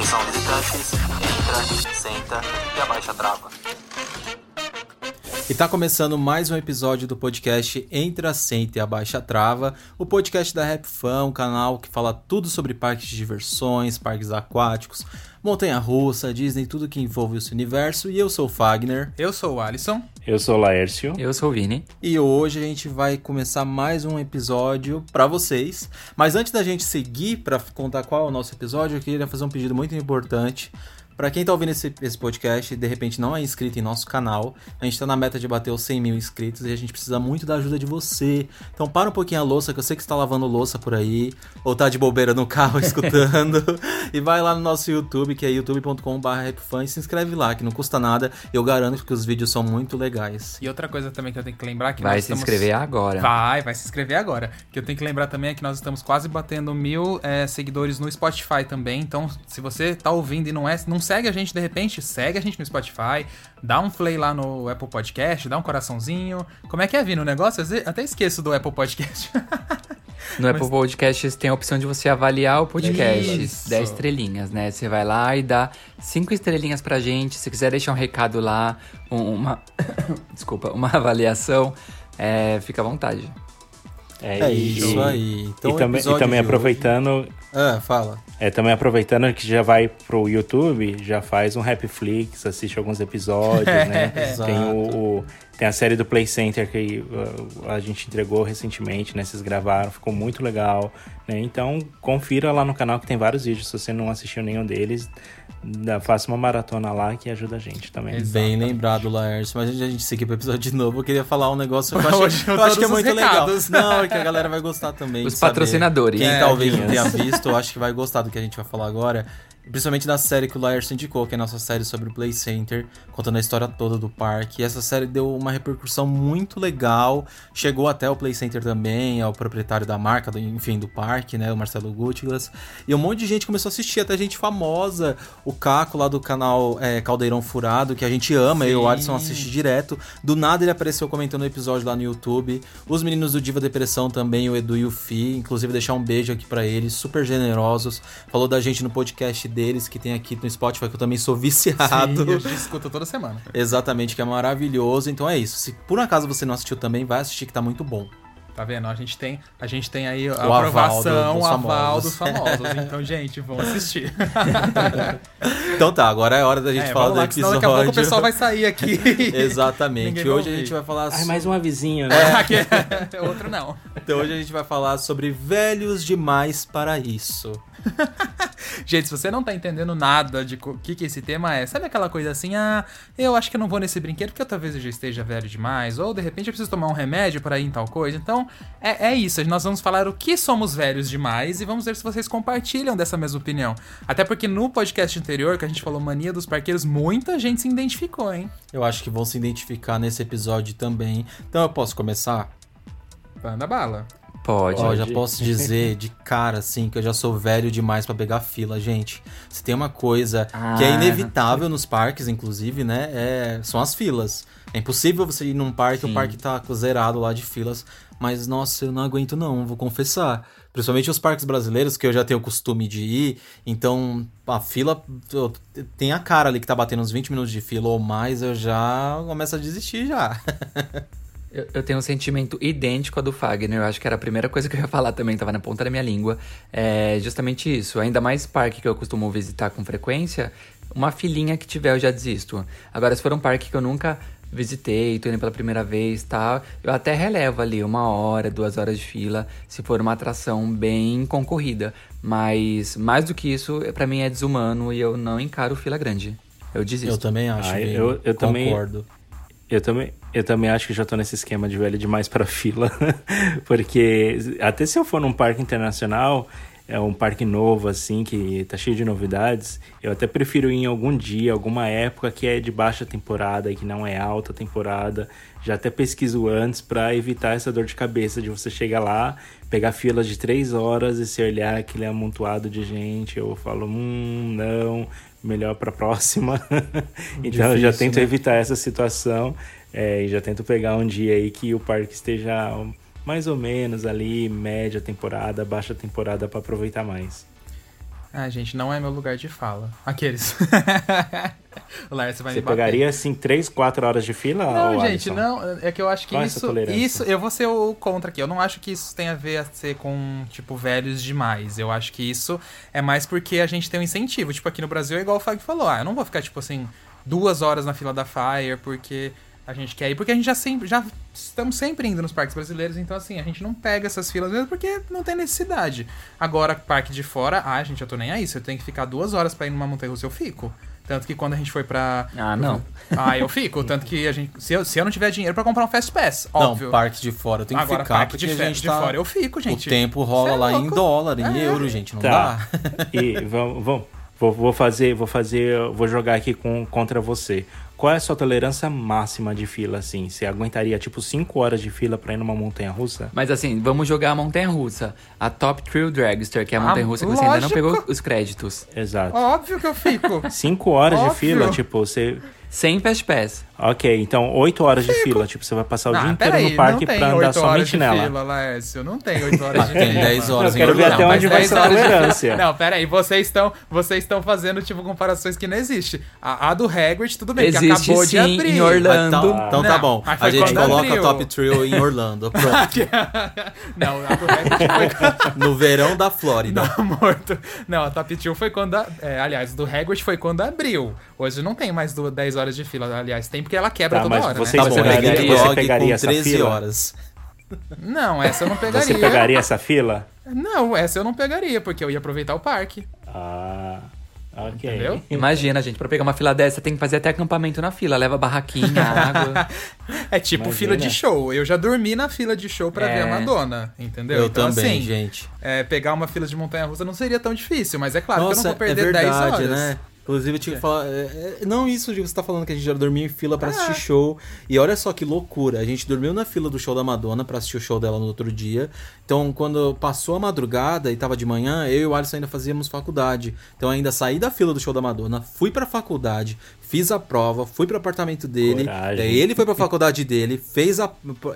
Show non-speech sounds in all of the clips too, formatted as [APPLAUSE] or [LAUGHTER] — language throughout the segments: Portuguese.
Atenção visitantes, entra, senta e abaixa a trava. E tá começando mais um episódio do podcast Entre a Senta e a Trava, o podcast da Rap Fan, um canal que fala tudo sobre parques de diversões, parques aquáticos, montanha-russa, Disney, tudo que envolve esse universo. E eu sou o Fagner. Eu sou o Alisson. Eu sou o Laércio. Eu sou o Vini. E hoje a gente vai começar mais um episódio para vocês. Mas antes da gente seguir para contar qual é o nosso episódio, eu queria fazer um pedido muito importante. Pra quem tá ouvindo esse, esse podcast e de repente não é inscrito em nosso canal, a gente tá na meta de bater os 100 mil inscritos e a gente precisa muito da ajuda de você. Então para um pouquinho a louça, que eu sei que você tá lavando louça por aí, ou tá de bobeira no carro [LAUGHS] escutando, e vai lá no nosso YouTube, que é youtube.com.br e se inscreve lá, que não custa nada. Eu garanto que os vídeos são muito legais. E outra coisa também que eu tenho que lembrar que Vai nós se estamos... inscrever agora. Vai, vai se inscrever agora. Que eu tenho que lembrar também é que nós estamos quase batendo mil é, seguidores no Spotify também. Então, se você tá ouvindo e não é, não segue a gente de repente, segue a gente no Spotify, dá um play lá no Apple Podcast, dá um coraçãozinho. Como é que é, Vini, o negócio? Eu até esqueço do Apple Podcast. [LAUGHS] No Apple Podcasts tem a opção de você avaliar o podcast. Isso. 10 estrelinhas, né? Você vai lá e dá 5 estrelinhas pra gente. Se quiser deixar um recado lá, um- uma. [COUGHS] Desculpa, uma avaliação, é, fica à vontade. É e- isso aí. Então, e, também, e também de hoje- aproveitando, Ah, fala. É, também aproveitando que já vai pro YouTube, já faz um Rapflix, assiste alguns episódios, né? Exato. [LAUGHS] Tem o, o- tem a série do Play Center que uh, a gente entregou recentemente, né? Vocês gravaram, ficou muito legal, né? Então, confira lá no canal que tem vários vídeos. Se você não assistiu nenhum deles, faça uma maratona lá que ajuda a gente também. Bem Exatamente. lembrado, Laércio. Mas antes de a gente seguir pro episódio de novo, eu queria falar um negócio que eu, [LAUGHS] Hoje eu eu acho que é muito legal. recados. [LAUGHS] Não, é que a galera vai gostar também. Os patrocinadores. Quem É, talvez não tenha visto, eu acho que vai gostar do que a gente vai falar agora. Principalmente da série que o Laércio indicou, que é a nossa série sobre o Play Center, contando a história toda do parque. E essa série deu uma repercussão muito legal. Chegou até o Play Center também, ao proprietário da marca, do- enfim, do parque, né? O Marcelo Gutglas. E um monte de gente começou a assistir, até gente famosa. O Caco lá do canal é, Caldeirão Furado, que a gente ama, eu e o Alisson assiste direto. Do nada ele apareceu comentando o episódio lá no YouTube. Os meninos do Diva Depressão também, o Edu e o Fi. Inclusive, deixar um beijo aqui pra eles, super generosos. Falou da gente no podcast deles, que tem aqui no Spotify, que eu também sou viciado. Sim, a gente escuta toda semana. [LAUGHS] Exatamente, que é maravilhoso. Então é isso. Se por acaso você não assistiu também, vai assistir que tá muito bom. Tá vendo? A gente tem, a gente tem aí a aval aprovação, do- dos o aval famosos. dos famosos. Então, gente, vão assistir. [LAUGHS] Então tá, agora é hora da gente É, falar vamos do lá, que senão episódio. daqui a pouco o pessoal vai sair aqui. [LAUGHS] Exatamente. Hoje a ouvir. gente vai falar Ai, so- mais um avisinho, né? [LAUGHS] É, Outro não. Então hoje a gente vai falar sobre velhos demais para isso. Gente, se você não tá entendendo nada de o que, que esse tema é, sabe aquela coisa assim, ah, eu acho que eu não vou nesse brinquedo porque talvez eu já esteja velho demais, ou de repente eu preciso tomar um remédio para ir em tal coisa. Então, é, é isso. Nós vamos falar o que somos velhos demais e vamos ver se vocês compartilham dessa mesma opinião. Até porque no podcast anterior, que a gente falou mania dos parqueiros, muita gente se identificou, hein? Eu acho que vão se identificar nesse episódio também. Então eu posso começar? Manda bala. Pode. Ó, já posso dizer de cara, assim, que eu já sou velho demais pra pegar fila, gente. Se tem uma coisa que é Ah. inevitável nos parques, inclusive, né? É, são as filas. É impossível você ir num parque, Sim. o parque tá zerado lá de filas. Mas, nossa, eu não aguento não, vou confessar. Principalmente os parques brasileiros, que eu já tenho o costume de ir. Então, a fila tem a cara ali que tá batendo uns 20 minutos de fila ou mais, eu já começo a desistir já. [LAUGHS] Eu, eu tenho um sentimento idêntico ao do Fagner. Eu acho que era a primeira coisa que eu ia falar também, tava na ponta da minha língua. É justamente isso. Ainda mais parque que eu costumo visitar com frequência, uma filinha que tiver eu já desisto. Agora, se for um parque que eu nunca visitei, tô indo pela primeira vez tal, eu até relevo ali uma hora, duas horas de fila, se for uma atração bem concorrida. Mas mais do que isso, pra mim é desumano e eu não encaro fila grande. Eu desisto. Eu também acho, Ah, eu- eu também- concordo. Eu também, eu também acho que já tô nesse esquema de velho demais pra fila. [LAUGHS] Porque até se eu for num parque internacional, é um parque novo, assim, que tá cheio de novidades, eu até prefiro ir em algum dia, alguma época que é de baixa temporada e que não é alta temporada. Já até pesquiso antes pra evitar essa dor de cabeça de você chegar lá, pegar fila de três horas e se olhar aquele amontoado de gente. Eu falo, hum, não, melhor pra próxima. [LAUGHS] então eu já Difícil, tento né? evitar essa situação é, e já tento pegar um dia aí que o parque esteja mais ou menos ali, média temporada, baixa temporada pra aproveitar mais. Ah, gente, não é meu lugar de fala. Aqueles. [LAUGHS] o Lars vai Você me bater. pegaria assim 3, 4 horas de fila? Não, gente, Alisson? não. É que eu acho que Qual é isso. Isso, eu vou ser o contra aqui. Eu não acho que isso tem a ver a ser com, tipo, velhos demais. Eu acho que isso é mais porque a gente tem um incentivo. Tipo, aqui no Brasil é igual o Fag falou. Ah, eu não vou ficar, tipo assim, duas horas na fila da Fire porque a gente quer ir. Porque a gente já sempre. Já estamos sempre indo nos parques brasileiros. Então, assim, a gente não pega essas filas mesmo porque não tem necessidade. Agora, parque de fora, ah, gente, eu tô nem aí. Se eu tenho que ficar duas horas pra ir numa montanha russa, eu fico. Tanto que quando a gente foi pra. Ah, não. Ah, eu fico. Tanto que a gente. Se eu, se eu não tiver dinheiro pra comprar um Fast Pass, óbvio. Não, parque de fora tem que Agora, ficar, parque porque de, a gente de tá... fora eu fico, gente. O tempo rola é lá em dólar, em É. euro, gente, não Tá. dá? E vamos, vamos vou, vou fazer, vou fazer, vou jogar aqui com, contra você. Qual é a sua tolerância máxima de fila, assim? Você aguentaria, tipo, 5 horas de fila pra ir numa montanha russa? Mas assim, vamos jogar a montanha russa. A Top Thrill Dragster, que é a Ah, montanha russa que você ainda não lógico. pegou os créditos. Exato. Óbvio que eu fico. [LAUGHS] 5 horas Óbvio. de fila, tipo, você. Sem Fast Pass. Ok, então 8 horas de fila. Tipo, você vai passar o dia Ah, inteiro peraí, no parque não tem pra andar 8 horas somente de nela. fila, Laércio. Não tem 8 horas de Tem fila. 10 horas Eu em quero ver Orlando. até Não, onde mas vai 10 essa horas de tolerância. Não, peraí, vocês estão vocês estão fazendo, tipo, comparações que não existem. A, a do Hagrid, tudo bem, que Existe acabou de sim, abrir. em Orlando. Ah, Então, então tá Não, bom. mas foi A gente quando coloca abriu. a Top Trio em Orlando. Pronto. [LAUGHS] não, a do Hagrid foi [LAUGHS] no verão da Flórida. Não, morto. Não, a Top 2 foi quando. a- é, aliás, do Hagrid foi quando abriu. Hoje não tem mais do- 10 horas de fila. Aliás, tem porque ela quebra Tá, toda mas hora. você- né? Tá Você pegaria- você pegaria com essa 13 fila? horas. Não, essa eu não pegaria. Você pegaria essa fila? Não, essa eu não pegaria, porque eu ia aproveitar o parque. Ah, ok. Entendeu? Imagina, gente, pra pegar uma fila dessa, tem que fazer até acampamento na fila. Leva barraquinha, [LAUGHS] água. É tipo Imagina. fila de show. Eu já dormi na fila de show pra É. ver a Madonna, entendeu? Eu então, também, assim, gente. é, pegar uma fila de montanha-russa não seria tão difícil, mas é claro que eu Nossa, não vou perder é 10 verdade, horas. né? Inclusive, eu tinha que falar. é, é, não isso de você tá falando que a gente já dormia em fila Ah. assistir show. E olha só que loucura. A gente dormiu na fila do show da Madonna pra assistir o show dela no outro dia. Então, quando passou a madrugada e tava de manhã, eu e o Alisson ainda fazíamos faculdade. Então, eu ainda saí da fila do show da Madonna, fui pra faculdade, fiz a prova, fui pro apartamento dele. Daí ele foi pra faculdade dele, fez a.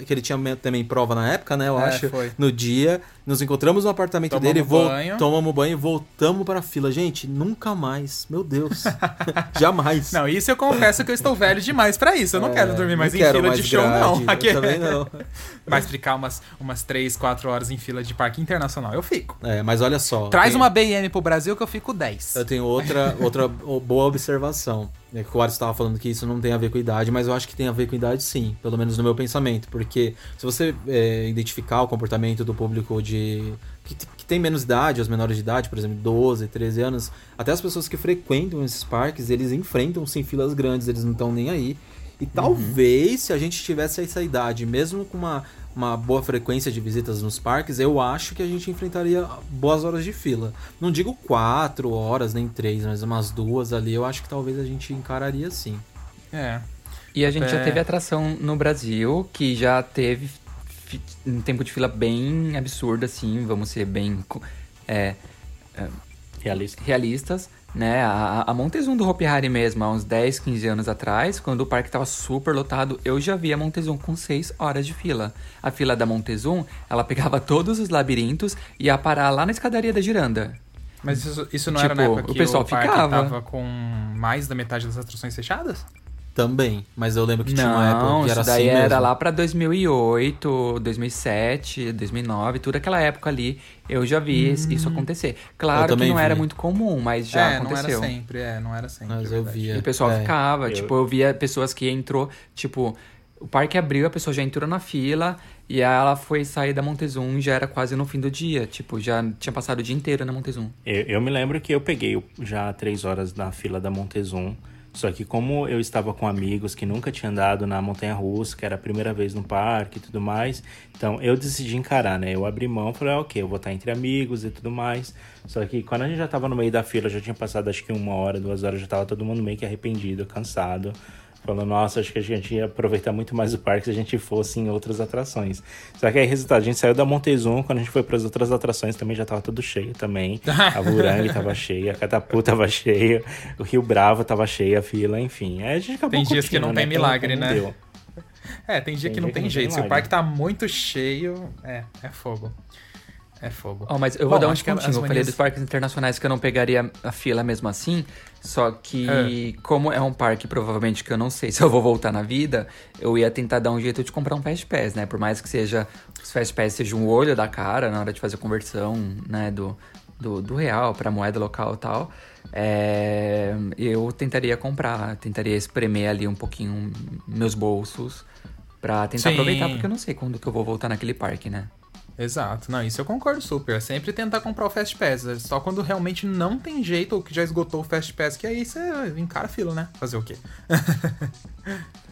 que ele tinha também prova na época, né? Eu É, acho. foi. No dia. Nos encontramos no apartamento Tomamos dele, vol- banho. tomamos banho e voltamos pra fila. Gente, nunca mais. Meu Deus. [LAUGHS] Jamais. Não, isso eu confesso que eu estou velho demais pra isso. Eu não quero dormir mais não em fila mais de show, grade, não. eu Aqui- também não. [LAUGHS] Mas ficar umas, umas 3, 4 horas em fila de parque internacional, eu fico. É, mas olha só. Traz tem- uma BM pro Brasil que eu fico 10. Eu tenho outra, outra [LAUGHS] boa observação. É que o Aris estava falando que isso não tem a ver com idade, mas eu acho que tem a ver com idade sim, pelo menos no meu pensamento. Porque se você é, identificar o comportamento do público de. Que, que, tem menos idade, os menores de idade, por exemplo, 12, 13 anos, até as pessoas que frequentam esses parques, eles enfrentam sim filas grandes, eles não estão nem aí. E talvez, uhum. se a gente tivesse essa idade, mesmo com uma uma boa frequência de visitas nos parques, eu acho que a gente enfrentaria boas horas de fila. Não digo quatro horas, nem três, mas umas duas ali, eu acho que talvez a gente encararia sim. É. E a gente é... já teve atração no Brasil que já teve um tempo de fila bem absurdo, assim, vamos ser bem é, é, Realista. realistas né? A, a Montezum do Hopi Hari mesmo, há uns 10, 15 anos atrás, quando o parque estava super lotado, eu já vi a Montezum com 6 horas de fila. A fila da Montezum, ela [LAUGHS] pegava todos os labirintos e ia parar lá na escadaria da Giranda. Mas isso, isso não tipo, era na época que o pessoal o parque ficava. tava com mais da metade das atrações fechadas? Também, mas eu lembro que tinha não, uma época que era isso daí assim era mesmo. lá pra 2008, 2007, 2009, toda aquela época ali, eu já vi hum. isso acontecer. Claro que não vi. era muito comum, mas já é, aconteceu. não era sempre, é, não era sempre. Mas eu via. E o pessoal é. ficava, eu... tipo, eu via pessoas que entrou, tipo, o parque abriu, a pessoa já entrou na fila e ela foi sair da Montezum já era quase no fim do dia, tipo, já tinha passado o dia inteiro na Montezum. Eu, eu me lembro que eu peguei já três horas na fila da Montezum só que como eu estava com amigos que nunca tinham andado na montanha russa, que era a primeira vez no parque e tudo mais, então eu decidi encarar, né? Eu abri mão, falei, ah, ok, eu vou estar entre amigos e tudo mais. Só que quando a gente já estava no meio da fila, já tinha passado acho que uma hora, duas horas, já estava todo mundo meio que arrependido, cansado. Falando, nossa, acho que a gente ia aproveitar muito mais o parque se a gente fosse em outras atrações. Só que aí, resultado, a gente saiu da Montezum, quando a gente foi para as outras atrações também já tava tudo cheio também. A Burangue tava [LAUGHS] cheia, a Catapu tava cheia, o Rio Bravo tava cheia a fila, enfim. Aí a gente acabou Tem dias que não né? tem milagre, né? Deu. É, tem dia tem que não dia tem que jeito. Não tem Se o parque tá muito cheio, é, é fogo. É fogo. Oh, mas eu vou Bom, dar um descontinho. Eu falei dos parques internacionais que eu não pegaria a fila mesmo assim. Só que, é. como é um parque provavelmente que eu não sei [LAUGHS] se eu vou voltar na vida, eu ia tentar dar um jeito de comprar um Fast Pass, né? Por mais que seja os Fast Pass sejam um olho da cara na hora de fazer a conversão, né? Do, do, do real para moeda local e tal. É, eu tentaria comprar, tentaria espremer ali um pouquinho meus bolsos para tentar Sim. aproveitar, porque eu não sei quando que eu vou voltar naquele parque, né? Exato, não, isso eu concordo super. É sempre tentar comprar o Fast Pass. É só quando realmente não tem jeito ou que já esgotou o Fast Pass, que aí você encara fila, né? Fazer o quê? [LAUGHS]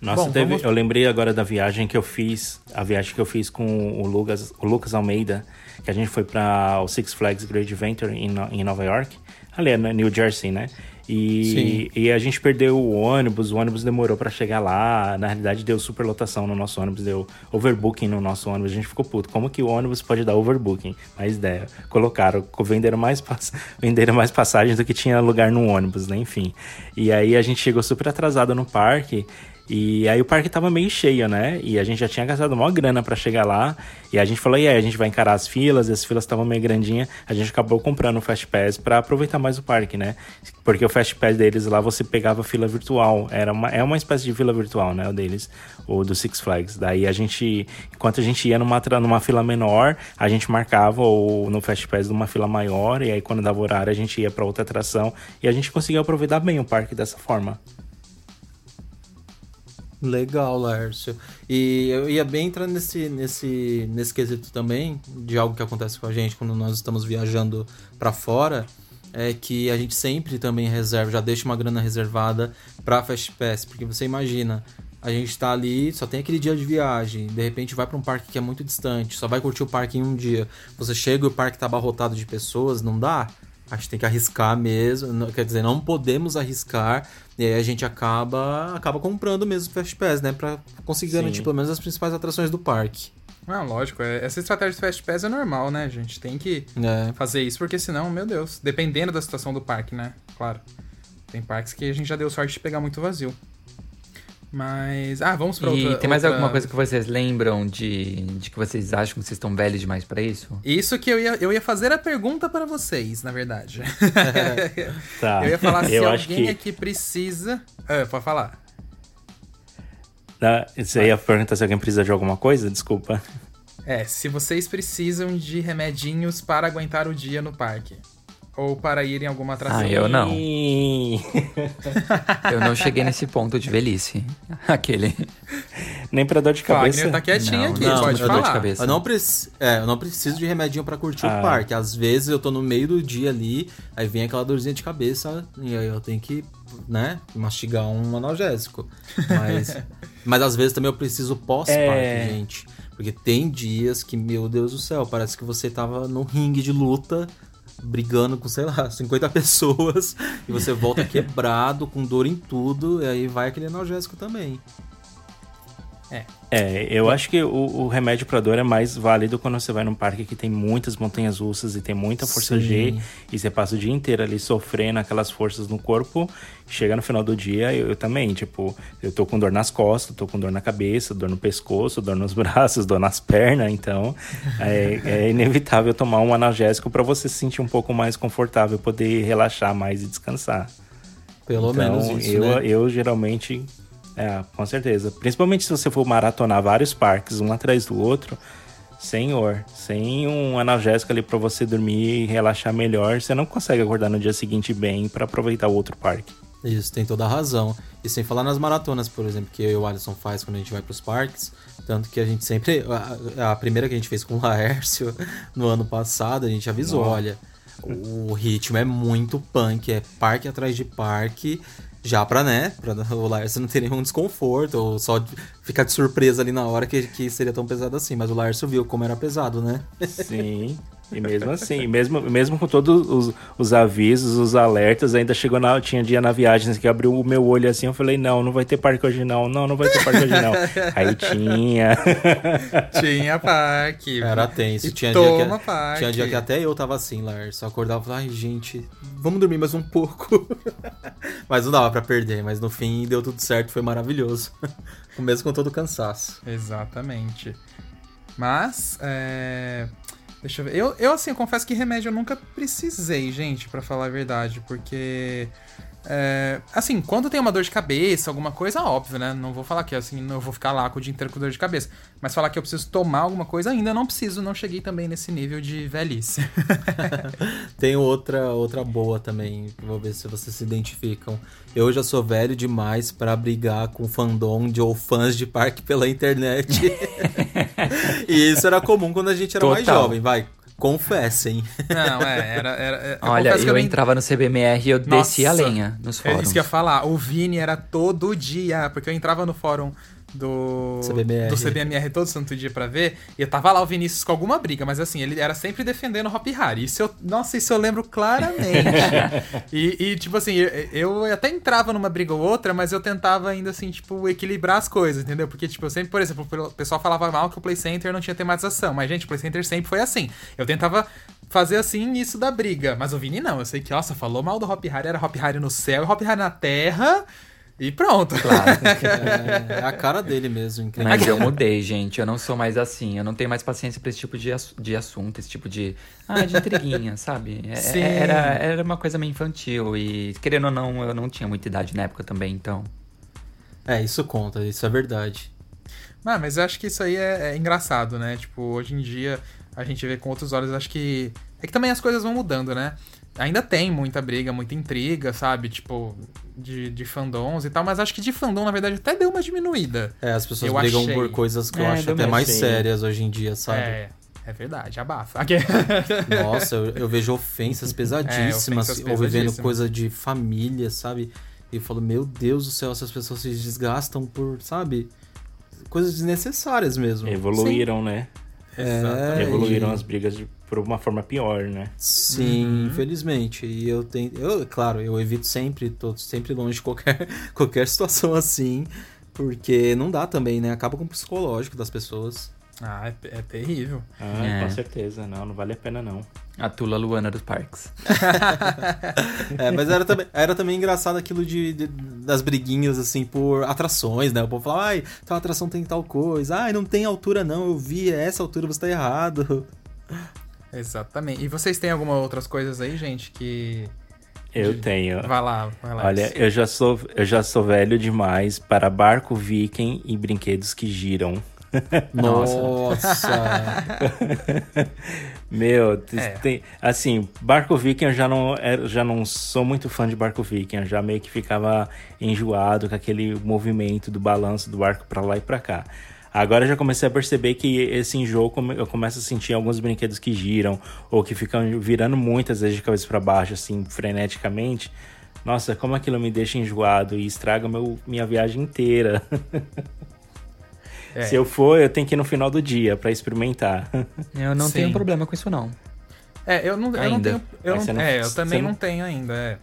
Nossa, Bom, teve, vamos... eu lembrei agora da viagem que eu fiz, a viagem que eu fiz com o Lucas, o Lucas Almeida, que a gente foi para o Six Flags Great Adventure em, em Nova York, ali na New Jersey, né? E, e, a gente perdeu o ônibus, o ônibus demorou para chegar lá. Na realidade, deu superlotação no nosso ônibus, deu overbooking no nosso ônibus. A gente ficou puto. Como que o ônibus pode dar overbooking? Mais ideia. Colocaram, venderam mais, [LAUGHS] venderam mais passagens do que tinha lugar no ônibus, né? Enfim. E aí a gente chegou super atrasado no parque. E aí o parque tava meio cheio, né? E a gente já tinha gastado uma grana para chegar lá. E a gente falou, e aí, a gente vai encarar as filas, e as filas estavam meio grandinhas. A gente acabou comprando o Fast Pass para aproveitar mais o parque, né? Porque o Fast Pass deles lá você pegava fila virtual. Era uma, é uma espécie de fila virtual, né? O deles, o do Six Flags. Daí a gente, enquanto a gente ia numa, numa fila menor, a gente marcava o, no Fast Pass numa fila maior. E aí quando dava horário a gente ia para outra atração. E a gente conseguia aproveitar bem o parque dessa forma. Legal, Lércio. E eu ia bem entrar nesse, nesse, nesse quesito também, de algo que acontece com a gente quando nós estamos viajando para fora, é que a gente sempre também reserva, já deixa uma grana reservada para Fast porque você imagina, a gente tá ali, só tem aquele dia de viagem, de repente vai para um parque que é muito distante, só vai curtir o parque em um dia. Você chega e o parque tá abarrotado de pessoas, não dá? A gente tem que arriscar mesmo, quer dizer, não podemos arriscar, e aí a gente acaba acaba comprando mesmo o Fast Pass, né, para conseguir Sim. garantir pelo menos as principais atrações do parque. Ah, lógico, é, essa estratégia do Fast Pass é normal, né, gente? Tem que é. fazer isso, porque senão, meu Deus, dependendo da situação do parque, né? Claro. Tem parques que a gente já deu sorte de pegar muito vazio. Mas. Ah, vamos pra e outra. tem mais outra... alguma coisa que vocês lembram de, de que vocês acham que vocês estão velhos demais para isso? Isso que eu ia, eu ia fazer a pergunta para vocês, na verdade. [LAUGHS] tá. Eu ia falar se alguém que... aqui precisa. Ah, pode falar. Tá, você ia perguntar se alguém precisa de alguma coisa? Desculpa. É, se vocês precisam de remedinhos para aguentar o dia no parque. Ou para ir em alguma atração? Ah, eu não. Eu não cheguei nesse ponto de velhice. [LAUGHS] Aquele. Nem pra dor de cabeça. Wagner tá quietinho Não, aqui, não, pode eu dou de falar. cabeça. Eu não, preci- é, eu não preciso de remedinho pra curtir Ah. o parque. Às vezes eu tô no meio do dia ali, aí vem aquela dorzinha de cabeça e aí eu tenho que, né, mastigar um analgésico. Mas, [LAUGHS] mas às vezes também eu preciso pós-parque, É. gente. Porque tem dias que, meu Deus do céu, parece que você tava num ringue de luta, brigando com, sei lá, [LAUGHS] 50 pessoas, e você volta [LAUGHS] quebrado, com dor em tudo, e aí vai aquele analgésico também. É, eu acho que o, o remédio pra dor é mais válido quando você vai num parque que tem muitas montanhas russas e tem muita força Sim. G e você passa o dia inteiro ali sofrendo aquelas forças no corpo. Chega no final do dia, eu, eu também, tipo, eu tô com dor nas costas, tô com dor na cabeça, dor no pescoço, dor nos [LAUGHS] braços, dor nas pernas, então é, é inevitável tomar um analgésico pra você se sentir um pouco mais confortável, poder relaxar mais e descansar. Pelo Então, menos isso, eu, né? eu geralmente. É, com certeza. Principalmente se você for maratonar vários parques, um atrás do outro. Senhor, sem um analgésico ali pra você dormir e relaxar melhor, você não consegue acordar no dia seguinte bem pra aproveitar o outro parque. Isso, tem toda a razão. E sem falar nas maratonas, por exemplo, que eu e o Alisson faz quando a gente vai pros parques. Tanto que a gente sempre. A, a primeira que a gente fez com o Laércio no ano passado, a gente avisou: Nossa. olha, o ritmo é muito punk, é parque atrás de parque. Já pra, né, pra [LAUGHS] o Laércio não ter nenhum desconforto, ou só ficar de surpresa ali na hora que, que seria tão pesado assim. Mas o Laércio viu como era pesado, né? Sim. [LAUGHS] E mesmo assim, mesmo, mesmo com todos os, os avisos, os alertas, ainda chegou na. Tinha dia na viagem que abriu o meu olho assim, eu falei, não, não vai ter parque hoje não, não, não vai ter parque hoje não. [LAUGHS] Aí tinha. Tinha parque. Era tenso. E Tinha dia, que, parque. tinha dia que até eu tava assim, Lars. Eu acordava e falava, ai, gente, vamos dormir mais um pouco. [LAUGHS] mas não dava pra perder, mas no fim deu tudo certo, foi maravilhoso. [LAUGHS] Mesmo com todo o cansaço. Exatamente. Mas, é... Deixa eu ver. Eu, eu, assim, eu confesso que remédio eu nunca precisei, gente, pra falar a verdade, porque. é, assim, quando tem uma dor de cabeça, alguma coisa, óbvio, né? Não vou falar que assim, não vou ficar lá com o dia inteiro com dor de cabeça. Mas falar que eu preciso tomar alguma coisa, ainda não preciso, não cheguei também nesse nível de velhice. [LAUGHS] Tem outra, outra boa também, vou ver se vocês se identificam. Eu já sou velho demais pra brigar com fandom de ou fãs de parque pela internet. [LAUGHS] e isso era comum quando a gente era mais Total. jovem, vai. Confessem. Não, é, era. era é, Olha, que eu não- entrava no CBMR e eu descia a Nossa, lenha nos É fóruns. isso que eu ia falar. O Vini era todo dia, porque eu entrava no fórum do CBMR. do CBMR todo santo dia pra ver, e eu tava lá o Vinícius com alguma briga, mas assim, ele era sempre defendendo o Hop Harry. Isso eu, nossa, isso eu lembro claramente. [LAUGHS] e, e, tipo assim, eu, eu até entrava numa briga ou outra, mas eu tentava ainda assim, tipo, equilibrar as coisas, entendeu? Porque, tipo, eu sempre, por exemplo, o pessoal falava mal que o Play Center não tinha tematização, mas, gente, o Play Center sempre foi assim. Eu tentava fazer assim isso da briga, mas o Vini não. Eu sei que, nossa, falou mal do Hop Harry, era Hop Harry no céu e Hop Harry na terra. E pronto. [LAUGHS] É, é a cara dele mesmo, incrível. Mas eu [LAUGHS] mudei, gente. Eu não sou mais assim. Eu não tenho mais paciência pra esse tipo de, ass- de assunto, esse tipo de. Ah, de intriguinha, [LAUGHS] sabe? É- Sim. Era, era uma coisa meio infantil. E, querendo ou não, eu não tinha muita idade na época também, então. É, isso conta, isso é verdade. Ah, mas eu acho que isso aí é, é engraçado, né? Tipo, hoje em dia a gente vê com outros olhos, acho que. É que também as coisas vão mudando, né? Ainda tem muita briga, muita intriga, sabe? Tipo, de, de fandoms e tal, mas acho que de fandom, na verdade, até deu uma diminuída. É, as pessoas Eu brigam achei. por coisas que eu É, acho até mais sim. sérias hoje em dia, sabe? É, é verdade, abafa. [LAUGHS] Nossa, eu, eu vejo ofensas [LAUGHS] pesadíssimas, É, ofensas ou vivendo coisa de família, sabe? E eu falo, meu Deus do céu, essas pessoas se desgastam por, sabe? Coisas desnecessárias mesmo. Evoluíram, né? É, Evoluíram e- as brigas de- por uma forma pior, né? Sim, Uhum. infelizmente. E eu tenho. Eu, claro, eu evito sempre, tô sempre longe de qualquer, [LAUGHS] qualquer situação assim. Porque não dá também, né? Acaba com o psicológico das pessoas. ah, é, é terrível. Ah, É. com certeza. Não, não vale a pena não. A Tula Luana dos parques. [LAUGHS] É, mas era também, era também engraçado aquilo de, de- das briguinhas, assim, por atrações, né? O povo falava, ai, tal atração tem tal coisa. Ai, não tem altura não, eu vi, é essa altura, você tá errado. Exatamente. E vocês têm alguma outras coisas aí, gente, que. Eu tenho. Vai lá, vai lá. Olha, eu já sou eu já sou velho demais para barco viking e brinquedos que giram. [LAUGHS] Nossa. [LAUGHS] Meu, É. tem, assim, Barco Viking eu já não, é, já não sou muito fã de Barco Viking, eu já meio que ficava enjoado com aquele movimento do balanço do barco pra lá e pra cá. Agora eu já comecei a perceber que esse enjoo come- eu começo a sentir alguns brinquedos que giram ou que ficam virando muitas vezes de cabeça pra baixo, assim, freneticamente. Nossa, como aquilo me deixa enjoado e estraga meu, minha viagem inteira. É. Se eu for, eu tenho que ir no final do dia pra experimentar. Eu não Sim. tenho problema com isso, não. É, eu não, eu não tenho. Eu não, não- é, eu também não- não tenho ainda. é.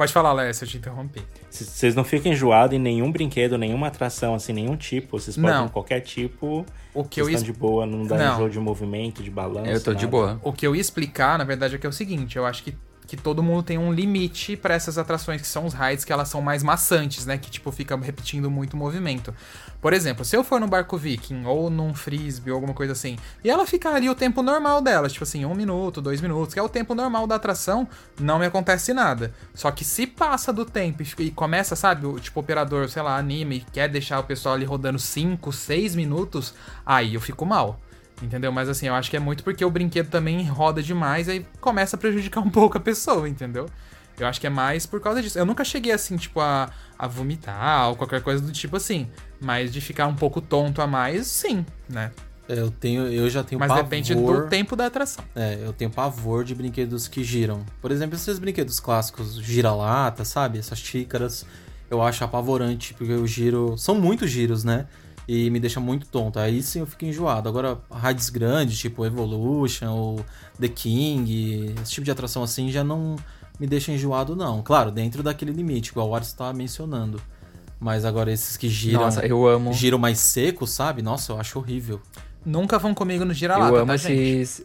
Pode falar, Léo, se eu te interrompi. Vocês não ficam enjoados em nenhum brinquedo, nenhuma atração, assim, nenhum tipo. Vocês podem Não. qualquer tipo. O que eu estão de boa, não dá Não. enjoo de movimento, de balanço. Eu tô de nada. boa. O que eu ia explicar, na verdade, é que é o seguinte: eu acho que, que todo mundo tem um limite pra essas atrações que são os rides, que elas são mais maçantes, né? Que, tipo, fica repetindo muito o movimento. Por exemplo, se eu for no barco viking ou num frisbee ou alguma coisa assim, e ela ficar ali o tempo normal dela, tipo assim, um minuto, dois minutos, que é o tempo normal da atração, não me acontece nada. Só que se passa do tempo e e começa, sabe, o tipo, operador, sei lá, anime, e quer deixar o pessoal ali rodando 5, 6 minutos, aí eu fico mal. Entendeu? Mas assim, eu acho que é muito porque o brinquedo também roda demais aí começa a prejudicar um pouco a pessoa, entendeu? Eu acho que é mais por causa disso. Eu nunca cheguei assim, tipo, a, a vomitar ou qualquer coisa do tipo assim. Mas de ficar um pouco tonto a mais, sim, né? Eu tenho, eu já tenho Mas pavor. depende do tempo da atração. É, eu tenho pavor de brinquedos que giram. Por exemplo, esses brinquedos clássicos, gira-lata, sabe? Essas xícaras, eu acho apavorante, porque o giro. São muitos giros, né? E me deixa muito tonto. Aí sim eu fico enjoado. Agora, rides grandes, tipo Evolution ou The King, esse tipo de atração assim já não me deixa enjoado, não. Claro, dentro daquele limite, igual o Ars tá mencionando. Mas agora esses que giram. Nossa, eu amo. Giram mais seco, sabe? Nossa, eu acho horrível. Nunca vão comigo no Eu gira-lata, amo tá, gente? esses.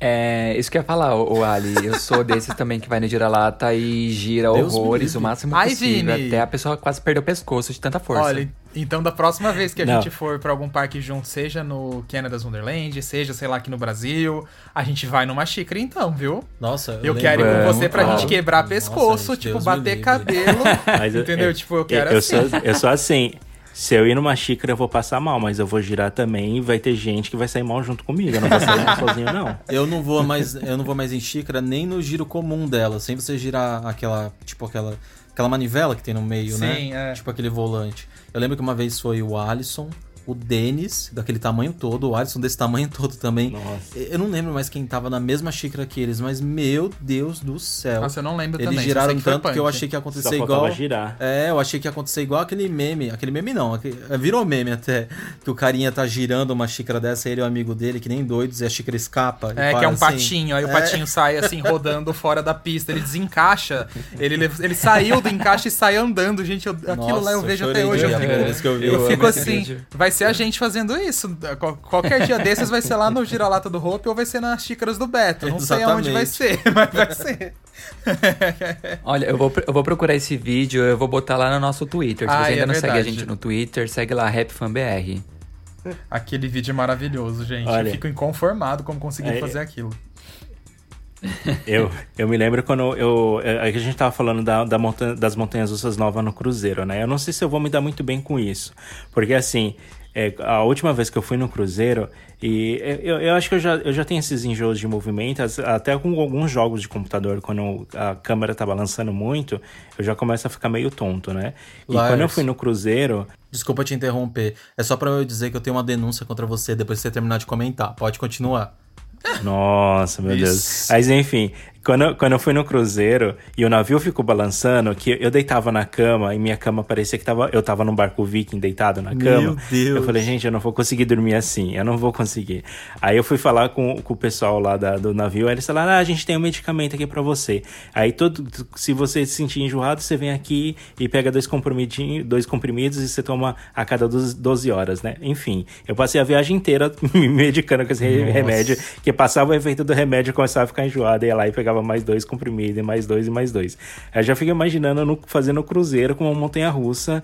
É, isso que eu ia falar, o, Ali. Eu sou desses [LAUGHS] também que vai no gira-lata e gira Deus horrores o máximo Ai, possível. Vini. Até a pessoa quase perdeu o pescoço de tanta força. Olha, então da próxima vez que a Não. gente for pra algum parque junto, seja no Canada's Wonderland, seja, sei lá, aqui no Brasil, a gente vai numa xícara então, viu? Nossa, Eu lembro- quero ir com Vamos, você pra vamos. gente quebrar Nossa, pescoço, gente, tipo, Deus bater cabelo. [LAUGHS] Mas eu- entendeu? eu- tipo, eu quero eu assim. Sou, eu sou assim. Se eu ir numa xícara, eu vou passar mal, mas eu vou girar também e vai ter gente que vai sair mal junto comigo. Eu não vou sair mal [LAUGHS] sozinho, não. Eu não vou mais, eu não vou mais em xícara nem no giro comum dela, sem você girar aquela, tipo aquela, aquela manivela que tem no meio, né? Sim, é. Tipo aquele volante. Eu lembro que uma vez foi o Alisson, o Denis, daquele tamanho todo, o Alisson desse tamanho todo também. Nossa. Eu não lembro mais quem tava na mesma xícara que eles, mas meu Deus do céu. Nossa, eu não lembro Eles também. só giraram foi tanto que eu achei que ia Só acontecer faltava igual. girar. É, eu achei que ia acontecer igual aquele meme. Aquele meme não, aquele- é, virou meme até. Que o carinha tá girando uma xícara dessa, ele e o amigo dele, que nem doidos, e a xícara escapa. e É, que é um assim. patinho, aí o patinho sai assim, rodando fora da pista, ele desencaixa, ele, ele saiu do encaixe e sai andando, gente, eu- aquilo Nossa, lá eu vejo até hoje, eu que eu vi. eu Eu fico assim, vai ser a gente fazendo isso, Qual- qualquer dia desses vai ser lá no Gira-Lata do Hope ou vai ser nas xícaras do Beto, não sei aonde vai ser, [LAUGHS] mas vai ser. Olha, eu vou, eu vou procurar esse vídeo, eu vou botar lá no nosso Twitter. Se Ah, você ainda é não segue a verdade. gente no Twitter, segue lá, RapFanBR. Aquele vídeo é maravilhoso, gente, Olha. eu fico inconformado como consegui É, fazer aquilo. Eu, eu me lembro quando eu. é, que a gente tava falando da, da montanha- das montanhas russas novas no Cruzeiro, né? Eu não sei se eu vou me dar muito bem com isso. Porque assim, é, a última vez que eu fui no Cruzeiro, e é, eu, eu acho que eu já, eu já tenho esses enjoos de movimento, até com alguns jogos de computador, quando a câmera tá balançando muito, eu já começo a ficar meio tonto, né? E Lars. quando eu fui no Cruzeiro, Desculpa te interromper. É só pra eu dizer que eu tenho uma denúncia contra você depois que você terminar de comentar. Pode continuar. Nossa, meu Deus. Isso. Mas enfim, quando, eu- quando eu fui no cruzeiro e o navio ficou balançando, que eu deitava na cama e minha cama parecia que tava, eu tava num barco viking deitado na Meu cama. Deus. Eu falei, gente, eu não vou conseguir dormir assim, eu não vou conseguir. Aí eu fui falar com, com o pessoal lá da- do navio, aí eles falaram, ah, a gente tem um medicamento aqui pra você. Aí todo, se você se sentir enjoado, você vem aqui e pega dois dois comprimidos e você toma a cada 12 12 horas, né? Enfim, eu passei a viagem inteira [LAUGHS] me medicando com esse Nossa. remédio, que passava o efeito do remédio e começava a ficar enjoado, ia lá e pegava mais dois comprimidos, e mais dois e mais dois. Aí eu já fico imaginando no, fazendo cruzeiro com uma montanha russa,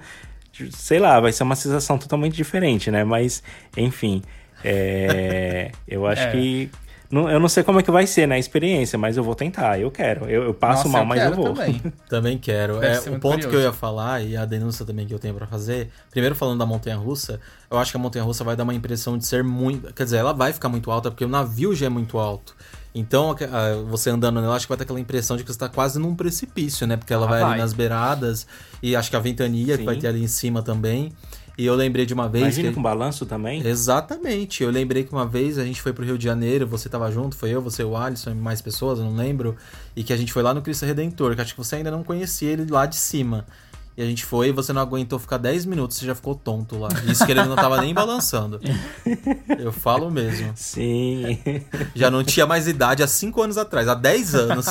sei lá, vai ser uma sensação totalmente diferente, né? Mas, enfim, é, eu acho É. que Não, eu não sei como é que vai ser, né, a experiência, mas eu vou tentar, eu quero. Eu, eu passo Nossa, mal, mas eu vou. Também. [LAUGHS] Também quero. Deve É, o ponto que eu curioso. ia falar e a denúncia também que eu tenho pra fazer. Primeiro falando da montanha russa, eu acho que a montanha russa vai dar uma impressão de ser muito, quer dizer, ela vai ficar muito alta porque o navio já é muito alto. Então, você andando nela, acho que vai ter aquela impressão de que você tá quase num precipício, né? Porque ela Ah, vai, vai. ali nas beiradas e acho que a ventania que Sim. vai ter ali em cima também. E eu lembrei de uma vez Imagina que com balanço também. Exatamente. Eu lembrei que uma vez a gente foi pro Rio de Janeiro, você tava junto, foi eu, você, o Alisson e mais pessoas, eu não lembro. E que a gente foi lá no Cristo Redentor, que acho que você ainda não conhecia ele lá de cima. E a gente foi e você não aguentou ficar 10 minutos, você já ficou tonto lá. Isso que ele não tava nem balançando. [LAUGHS] Eu falo mesmo. Sim. Já não tinha mais idade há 5 anos atrás, há 10 anos.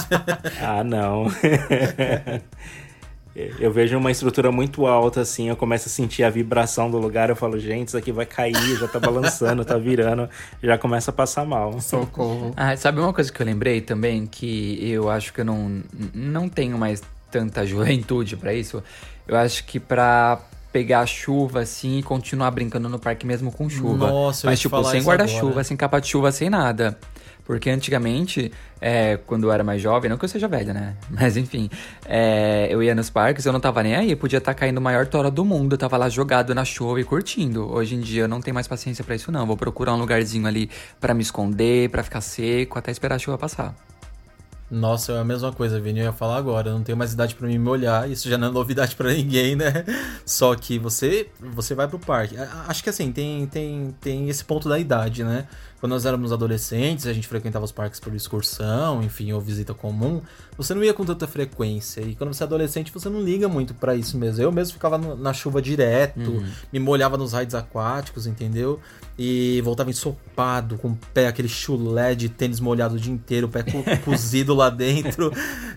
ah, não. [LAUGHS] Eu vejo uma estrutura muito alta, assim, eu começo a sentir a vibração do lugar, eu falo, gente, isso aqui vai cair, já tá balançando, tá virando, já começa a passar mal. Socorro. [LAUGHS] Ah, sabe uma coisa que eu lembrei também? Que eu acho que eu não, não tenho mais tanta [LAUGHS] juventude pra isso. Eu acho que pra pegar chuva assim e continuar brincando no parque mesmo com chuva. Nossa, eu Mas te tipo, falar sem guarda-chuva, sem capa de chuva, sem nada. Porque antigamente, é, quando eu era mais jovem, não que eu seja velha, né? [LAUGHS] Mas enfim, é, eu ia nos parques, eu não tava nem aí, podia estar caindo o maior tora do mundo, eu tava lá jogado na chuva e curtindo. Hoje em dia eu não tenho mais paciência pra isso não, vou procurar um lugarzinho ali pra me esconder, pra ficar seco, até esperar a chuva passar. Nossa, é a mesma coisa, Vini. Eu ia falar agora. Eu não tenho mais idade mim me olhar. Isso já não é novidade pra ninguém, né? [LAUGHS] Só que você você vai pro parque. Acho que assim, tem, tem, tem esse ponto da idade, né? Quando nós éramos adolescentes, a gente frequentava os parques por excursão, enfim, ou visita comum. Você não ia com tanta frequência. E quando você é adolescente, você não liga muito pra isso mesmo. Eu mesmo ficava na chuva direto, me molhava nos raids aquáticos, entendeu? E voltava ensopado, com o pé, aquele chulé de tênis molhado o dia inteiro, o pé co- [LAUGHS] cozido lá dentro.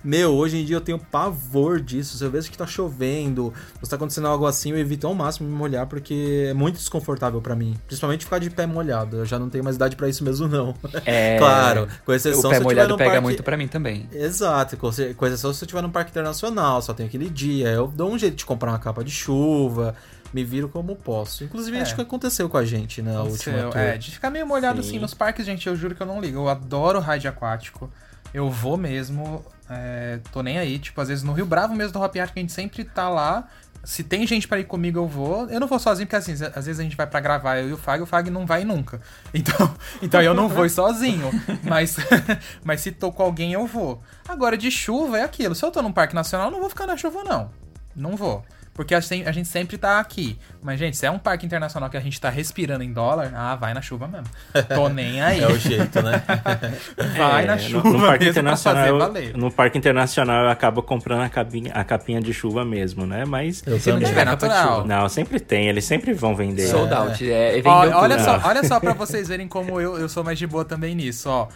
Meu, hoje em dia eu tenho pavor disso. Se eu vejo que tá chovendo, ou se tá acontecendo algo assim, eu evito ao máximo me molhar, porque é muito desconfortável pra mim. Principalmente ficar de pé molhado. Eu já não tenho mais idade pra isso mesmo, não. É, [LAUGHS] claro, com exceção o pé se molhado pega parque- muito pra mim também. Exato, com exceção se eu estiver num parque internacional, só tem aquele dia. Eu dou um jeito de comprar uma capa de chuva, me viro como posso. Inclusive, É. acho que aconteceu com a gente, né? A última Seu- tour. é, de ficar meio molhado Sim. assim nos parques, gente, eu juro que eu não ligo. Eu adoro raid aquático. Eu vou mesmo, é, tô nem aí. Tipo, às vezes no Rio Bravo mesmo do Hop Art, que a gente sempre tá lá. Se tem gente pra ir comigo, eu vou. Eu não vou sozinho, porque assim, às vezes a gente vai pra gravar, eu e o Fag, o Fag não vai nunca. [LAUGHS] Então, então eu não vou sozinho. Mas, [LAUGHS] mas se tô com alguém, eu vou. Agora, de chuva é aquilo. Se eu tô num parque nacional, eu não vou ficar na chuva, não. Não vou. Porque a gente, sempre tá aqui. Mas, gente, se é um parque internacional que a gente tá respirando em dólar, ah, vai na chuva mesmo. Tô nem [LAUGHS] aí. É o jeito, né? [LAUGHS] Vai É, na no- chuva no, parque mesmo pra fazer internacional, valer. no parque internacional eu acabo comprando a capinha, a capinha de chuva mesmo, né? Mas Eu Se não tiver Capa de natural. chuva. não, sempre tem, eles sempre vão vender. Sold out. É, vendeu Olha, só, olha só pra [LAUGHS] vocês verem como eu, eu sou mais de boa também nisso, ó.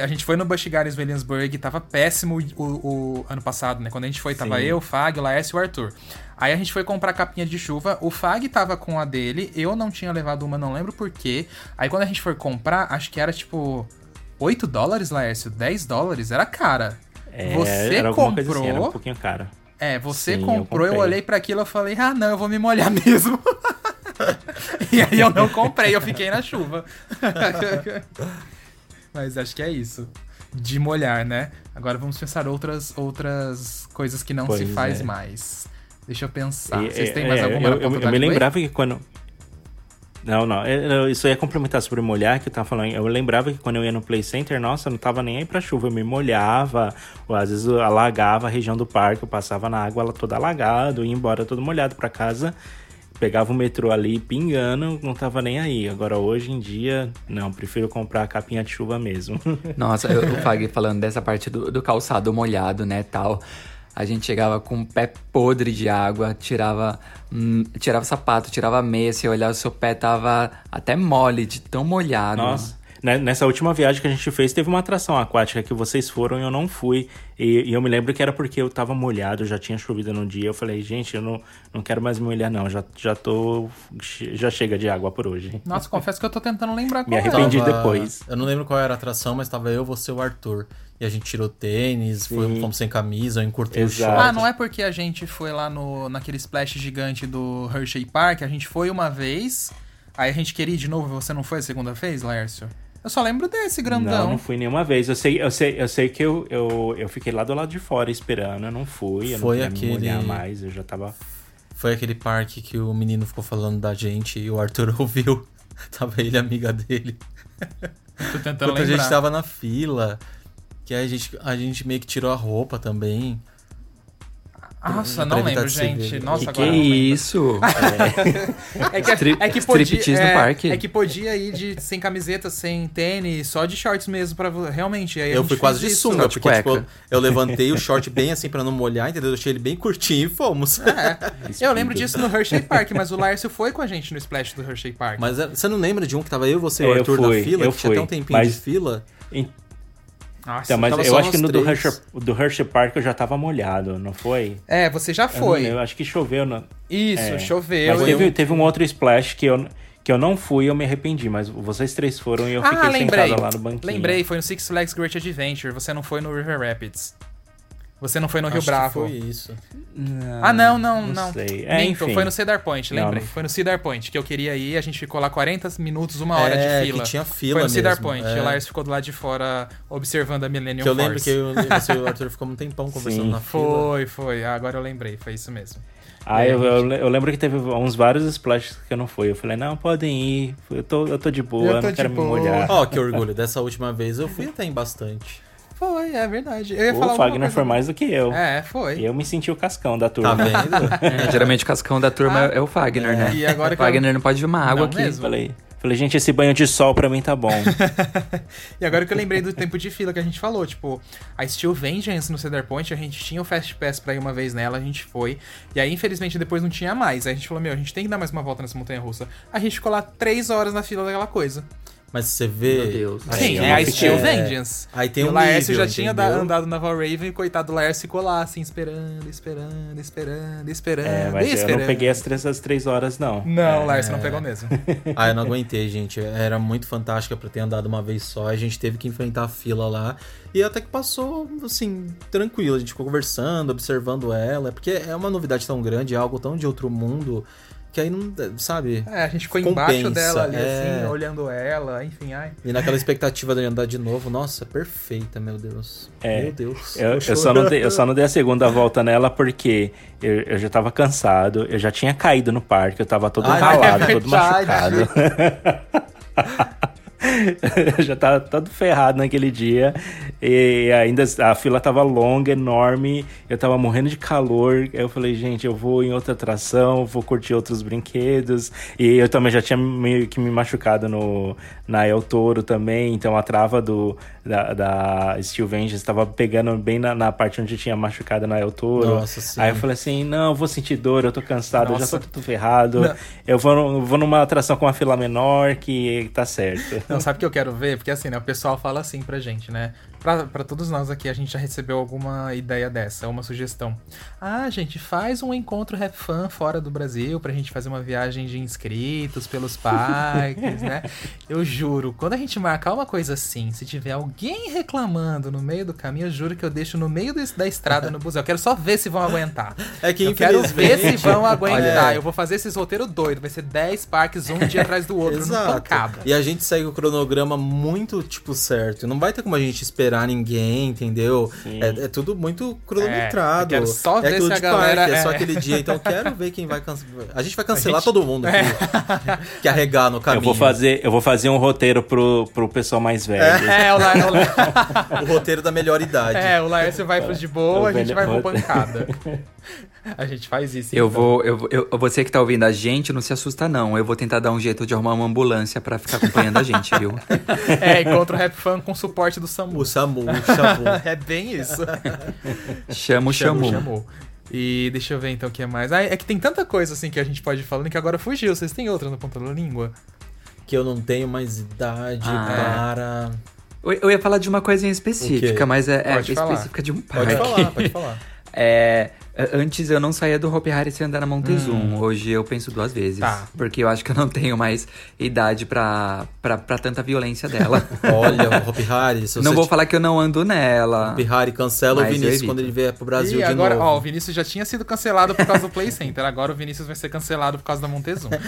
A gente foi no Busch Gardens Williamsburg, tava péssimo o, o ano passado, né? Quando a gente foi, tava Sim. eu, o Fag, o Laércio e o Arthur. Aí a gente foi comprar capinha de chuva, o Fag tava com a dele, eu não tinha levado uma, não lembro por quê. Aí quando a gente foi comprar, acho que era tipo 8 dólares, Laércio, 10 dólares, era cara. É, Você era comprou, assim, era um pouquinho caro. é, você Sim, eu comprou, eu, comprei. olhei pra aquilo e falei, ah não, eu vou me molhar [LAUGHS] mesmo. e aí eu não comprei, eu fiquei na chuva. [LAUGHS] Mas acho que é isso. De molhar, né? Agora vamos pensar outras, outras coisas que não se Pois faz é. mais. Deixa eu pensar. E, Vocês é, têm mais é, alguma eu, eu, eu me lembrava que quando. Não, não. eu- eu- Isso ia complementar sobre molhar, que eu tava falando. Eu lembrava que quando eu ia no Play Center, nossa, eu não tava nem aí pra chuva. Eu me molhava, ou às vezes eu alagava a região do parque, eu passava na água ela toda alagada, ia embora todo molhado pra casa. Pegava o metrô ali pingando, não tava nem aí. Agora hoje em dia, não, prefiro comprar a capinha de chuva mesmo. [LAUGHS] Nossa, eu, o Fag falando dessa parte do, do calçado molhado, né, tal. A gente chegava com o pé podre de água, tirava, hum, tirava sapato, tirava meia, se olhar o seu pé tava até mole de tão molhado. Nossa. Né, Nessa última viagem que a gente fez, teve uma atração aquática que vocês foram e eu não fui. E, e eu me lembro que era porque eu tava molhado, já tinha chovido no dia. Eu falei, gente, eu não, não quero mais me molhar, não. Já, já tô. Já chega de água por hoje. Nossa, confesso que eu tô tentando lembrar Me qual é. arrependi Tava- depois. Eu não lembro qual era a atração, mas tava eu, você e o Arthur. E a gente tirou tênis, foi, fomos sem camisa, eu encurtei Exato. o short. Ah, não é porque a gente foi lá no, naquele splash gigante do Hershey Park, a gente foi uma vez, aí a gente queria ir de novo, você não foi a segunda vez, Laércio? Eu só lembro desse grandão. Não, não fui nenhuma vez. Eu sei, eu sei, eu sei que eu, eu, eu fiquei lá do lado de fora esperando. Eu não fui, eu Foi não queria aquele- me molhar mais. Eu já tava. Foi aquele parque que o menino ficou falando da gente e o Arthur [LAUGHS] ouviu. Tava ele, amiga dele. Tô tentando Enquanto a lembrar. gente tava na fila. Que aí a gente, a gente meio que tirou a roupa também. Nossa, não lembro, gente. Nossa, que agora que é isso? É [LAUGHS] que, Strip- é que podia, striptease no é, parque? É que podia ir de, sem camiseta, sem tênis, só de shorts mesmo, pra vo- realmente. Aí a Eu fui quase de isso. sunga, de porque tipo, eu levantei o short bem assim pra não molhar, entendeu? Eu deixei ele bem curtinho e fomos. É. Eu lembro disso no Hershey Park, mas o Laércio foi com a gente no Splash do Hershey Park. Mas é, você não lembra de um que tava eu, você e o Eu Arthur fui, na fila? eu que tinha até fui, um tempinho mas- de fila? Nossa, Então, mas eu acho que no do. Hershey, do Hershey Park eu já tava molhado, não foi? É, você já Eu foi. lembro, Eu acho que choveu. No... Isso, É, choveu. Mas eu- teve, teve um outro splash que eu, que eu não fui e eu me arrependi, mas vocês três foram e eu fiquei ah, lembrei. sentado lá no banquinho. Lembrei, foi no Six Flags Great Adventure. Você não foi no River Rapids. Você não foi no Rio Acho que Bravo. foi isso. Ah, não, não, não. sei. É, Minto, enfim. foi no Cedar Point, Não, lembrei. não- Foi no Cedar Point, que eu queria ir, a gente ficou lá 40 minutos, uma hora É, de fila. que tinha fila Foi no Cedar mesmo, Point, é. e o Lars ficou do lado de fora observando a Millennium Que eu lembro que eu, [LAUGHS] você e o Arthur ficamos um tempão conversando Sim. na fila. Foi, foi. Ah, Agora eu lembrei, foi isso mesmo. Ah, eu, eu, eu lembro que teve uns vários splashes que eu não fui. Eu falei, não, podem ir. Eu tô, eu tô de boa, Eu tô não de quero me boa. molhar. Ó, que orgulho. Dessa última vez eu fui até em bastante. Foi, é verdade. Eu ia O Fagner foi mais do que eu. É, foi. E eu me senti o cascão da Tá turma. vendo? [LAUGHS] É, geralmente o cascão da turma Ah, é o Fagner, né? E agora o [LAUGHS] que eu- Fagner não pode ver uma água Não aqui. mesmo. Falei, falei, gente, esse banho de sol pra mim tá bom. [LAUGHS] E agora que eu lembrei do tempo de fila que a gente falou, tipo, a Steel Vengeance no Cedar Point, a gente tinha o Fast Pass pra ir uma vez nela, a gente foi. E aí, infelizmente, depois não tinha mais. Aí a gente falou, meu, a gente tem que dar mais uma volta nessa montanha russa. A gente ficou lá três horas na fila daquela coisa. Mas você vê. Meu Deus. Aí Sim, é não a Steel é. Vengeance. Aí tem e um o Laércio nível, já tinha entendeu? andado na Valraven e coitado do Laércio ficou lá, assim, esperando, esperando, esperando, esperando. É, mas eu esperando. não peguei as três, as três horas, não. Não, o Laércio não pegou mesmo. [LAUGHS] Ah, eu não aguentei, gente. Era muito fantástica pra ter andado uma vez só. A gente teve que enfrentar a fila lá. E até que passou, assim, tranquilo. A gente ficou conversando, observando ela. Porque é uma novidade tão grande, é algo tão de outro mundo. Que aí não. Sabe? É, a gente ficou Compensa, embaixo dela ali, é. assim, olhando ela, enfim, ai. E naquela expectativa de andar de novo. Nossa, perfeita, meu Deus. É, meu Deus. Eu, eu só não dei, eu [LAUGHS] só não dei a segunda volta nela porque eu, eu já tava cansado, eu já tinha caído no parque, eu tava todo é ralado, todo verdade. machucado. [LAUGHS] eu [LAUGHS] já tava todo ferrado naquele dia. E ainda a fila tava longa, enorme. Eu tava morrendo de calor. Aí eu falei, gente, eu vou em outra atração, vou curtir outros brinquedos. E eu também já tinha meio que me machucado no, na El Toro também. Então a trava do, da, da Steel Vengeance estava pegando bem na, na parte onde tinha machucado na El Toro. Nossa, sim. Aí eu falei assim: não, eu vou sentir dor, eu tô cansado, eu Nossa. já tô tudo ferrado. Não. Eu vou, vou numa atração com uma fila menor que tá certo. Não, sabe o que eu quero ver? Porque assim, né? O pessoal fala assim pra gente, né? Pra, pra todos nós aqui, a gente já recebeu alguma ideia dessa, uma sugestão. Ah, gente, faz um encontro Rap Fan fora do Brasil pra gente fazer uma viagem de inscritos pelos parques, né? [LAUGHS] Eu juro, quando a gente marcar uma coisa assim, se tiver alguém reclamando no meio do caminho, eu juro que eu deixo no meio do- da estrada no busão. Eu quero só ver se vão aguentar. É que Eu quero ver se vão aguentar. Olha, Eu vou fazer esses roteiros doidos. Vai ser 10 parques, um dia atrás do outro, [LAUGHS] Exato. pancada. E a gente segue o cronograma muito, tipo, certo. Não vai ter como a gente esperar ninguém, entendeu? É, é tudo muito cronometrado. É, eu só ver tudo se a galera- parque, é só é. aquele dia. Então, quero ver quem vai cancelar. A gente vai cancelar gente- todo mundo que, que arregar no Eu caminho. vou fazer, eu vou fazer um roteiro pro, pro pessoal mais velho. É, o, La, o, La, o roteiro da melhor idade. é, o Laércio vai pros de boa, a Eu gente velho- vai pro pancada. [LAUGHS] [LAUGHS] A gente faz isso. Eu então. vou, eu, vou- eu, você que tá ouvindo a gente, não se assusta não. Eu vou tentar dar um jeito de arrumar uma ambulância pra ficar acompanhando a gente, viu? [LAUGHS] É, encontro Rap Fan com suporte do Samu. O Samu, o Samu. [LAUGHS] É bem isso. Chamo, Chamou, chamou. chamou. E deixa eu ver então o que é mais. Ah, é que tem tanta coisa assim que a gente pode ir falando que agora fugiu. Vocês têm outra na ponta da língua? que eu não tenho mais idade Ah. para. Eu, eu ia falar de uma coisa em O específica, mas é, é Pode específica de um Pode parque. falar, pode falar. É, antes eu não saía do Hopi Hari sem andar na Montezum. Hoje eu penso duas vezes. Tá. Porque eu acho que eu não tenho mais idade pra, pra, pra tanta violência dela. [LAUGHS] Olha, o Hopi Hari. Se não vou falar que eu não ando nela. Hopi Hari cancela o Vinícius quando ele vier pro Brasil e de agora, novo. ó, o Vinícius já tinha sido cancelado por causa do Play Center. Agora o Vinícius vai ser cancelado por causa da Montezum. [LAUGHS]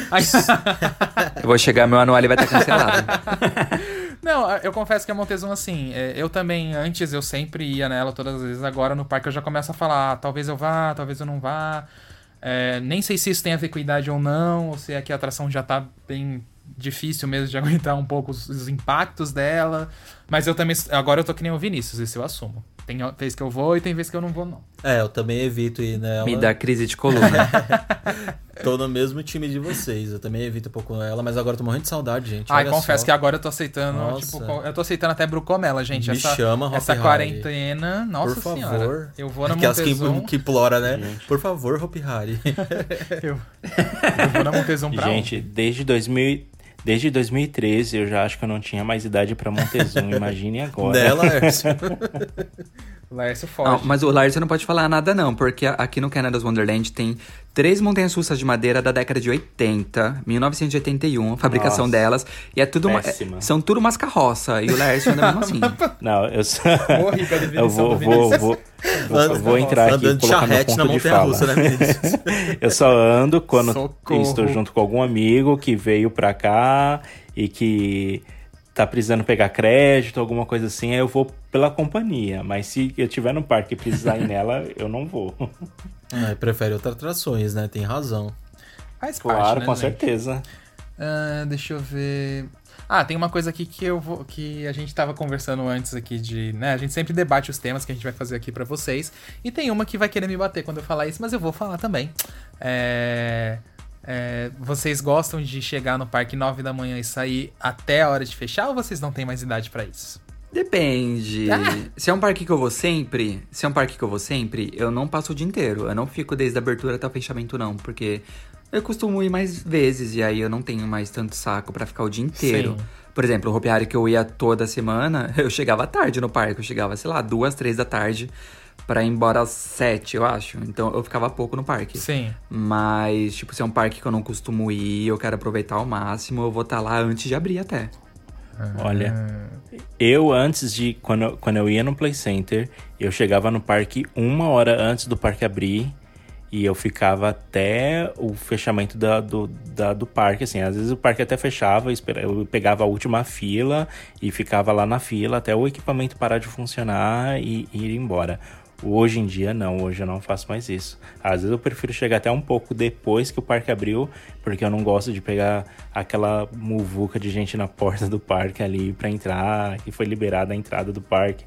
[LAUGHS] Eu vou chegar, meu anuário vai estar cancelado. Não, eu confesso que a Montezuma, assim, é, eu também, antes eu sempre ia nela todas as vezes, agora no parque eu já começo a falar, ah, talvez eu vá, talvez eu não vá. É, nem sei se isso tem a ver com idade ou não, ou se é que a atração já tá bem difícil mesmo de [LAUGHS] aguentar um pouco os, os impactos dela. Mas eu também, agora eu tô que nem o Vinícius, isso eu assumo. Tem vez que eu vou e tem vez que eu não vou, não. É, eu também evito ir nela. Me dá crise de coluna. [LAUGHS] tô no mesmo time de vocês. Eu também evito um pouco ela, mas agora eu tô morrendo de saudade, gente. Ai, Olha confesso só. que agora eu tô aceitando, Nossa. tipo, eu tô aceitando até Brucomela, gente. Me essa chama, Hop essa Harry. quarentena, nossa Por favor. senhora. Eu vou na Aquelas que, Montezum, que implora, né? Por favor, Hopi Hari. [LAUGHS] eu, eu vou na Montezum pra Gente, desde 2000, desde 2013 eu já acho que eu não tinha mais idade pra Montezum. [LAUGHS] Imagine agora. Né, Laércio? Laércio [LAUGHS] foge. mas o Lars você não pode falar nada não, porque aqui no Canada's Wonderland tem três montanhas russas de madeira da década de 80, 1981, a fabricação Nossa, delas. E é tudo uma, péssima. são tudo umas carroças. E o Lars anda mesmo assim. [LAUGHS] Não, eu só... Morri com a definição eu vou, do vou, vou, vou, eu vou entrar aqui e Andando colocar meu na ponto de montanha fala. russa, né? [LAUGHS] Eu só ando quando Socorro. estou junto com algum amigo que veio pra cá e que tá precisando pegar crédito, alguma coisa assim, aí eu vou pela companhia. Mas se eu estiver no parque e precisar ir nela, [LAUGHS] eu não vou. Ah, prefere outras atrações, né? Tem razão. Faz parte, Claro, né, com gente? certeza. Ah, deixa eu ver. Ah, tem uma coisa aqui que eu vou, que a gente tava conversando antes aqui de, né? A gente sempre debate os temas que a gente vai fazer aqui pra vocês. E tem uma que vai querer me bater quando eu falar isso, mas eu vou falar também. É, é, vocês gostam de chegar no parque 9 da manhã e sair até a hora de fechar ou vocês não têm mais idade pra isso? Depende. Se é um parque que eu vou sempre, se é um parque que eu vou sempre, eu não passo o dia inteiro. Eu não fico desde a abertura até o fechamento, não, porque eu costumo ir mais vezes e aí eu não tenho mais tanto saco pra ficar o dia inteiro. Sim. Por exemplo, o Hopi Hari que eu ia toda semana, [LAUGHS] eu chegava tarde no parque. Eu chegava, sei lá, duas, três da tarde pra ir embora às sete, eu acho. Então eu ficava pouco no parque. Sim. Mas, tipo, se é um parque que eu não costumo ir, eu quero aproveitar ao máximo, eu vou estar lá antes de abrir até. Olha, eu antes de. Quando, quando eu ia no Play Center, eu chegava no parque uma hora antes do parque abrir. E eu ficava até o fechamento da- do, da- do parque, assim. Às vezes o parque até fechava, eu, pegava a última fila e ficava lá na fila até o equipamento parar de funcionar e, e ir embora. Hoje em dia, não. Hoje eu não faço mais isso. Às vezes eu prefiro chegar até um pouco depois que o parque abriu, porque eu não gosto de pegar aquela muvuca de gente na porta do parque ali pra entrar, que foi liberada a entrada do parque.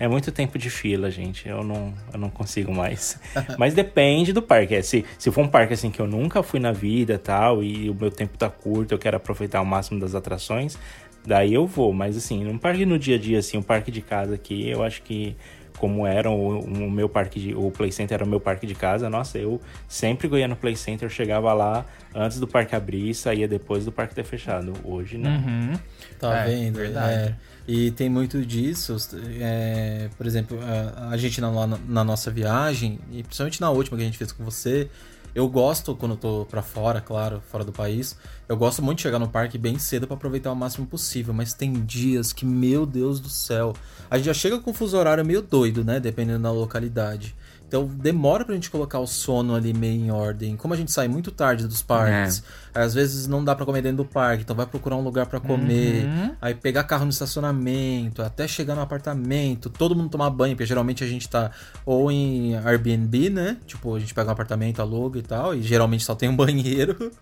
É muito tempo de fila, gente. Eu não, eu não consigo mais. [LAUGHS] Mas depende do parque. É, se, se for um parque assim que eu nunca fui na vida tal, e o meu tempo tá curto, eu quero aproveitar o máximo das atrações, daí eu vou. Mas assim, um parque no dia a dia, assim, um parque de casa aqui, eu acho que como era o, o meu parque de, o Play Center era o meu parque de casa, nossa, eu sempre ia no Play Center, eu chegava lá antes do parque abrir e saía depois do parque ter fechado. Hoje não. Uhum. Tá É, vendo? verdade. É. E tem muito disso. é, por exemplo, a, a gente na, na- na nossa viagem, e principalmente na última que a gente fez com você, eu gosto, quando eu tô pra fora, claro, fora do país, eu gosto muito de chegar no parque bem cedo pra aproveitar o máximo possível. Mas tem dias que, meu Deus do céu, a gente já chega com o fuso horário meio doido, né? Dependendo da localidade. Então demora pra gente colocar o sono ali meio em ordem. Como a gente sai muito tarde dos parques, às vezes não dá pra comer dentro do parque, então vai procurar um lugar pra comer, Uhum. aí pegar carro no estacionamento, até chegar no apartamento, todo mundo tomar banho, porque geralmente a gente tá ou em Airbnb, né? Tipo, a gente pega um apartamento, aluga e tal, e geralmente só tem um [LAUGHS] banheiro,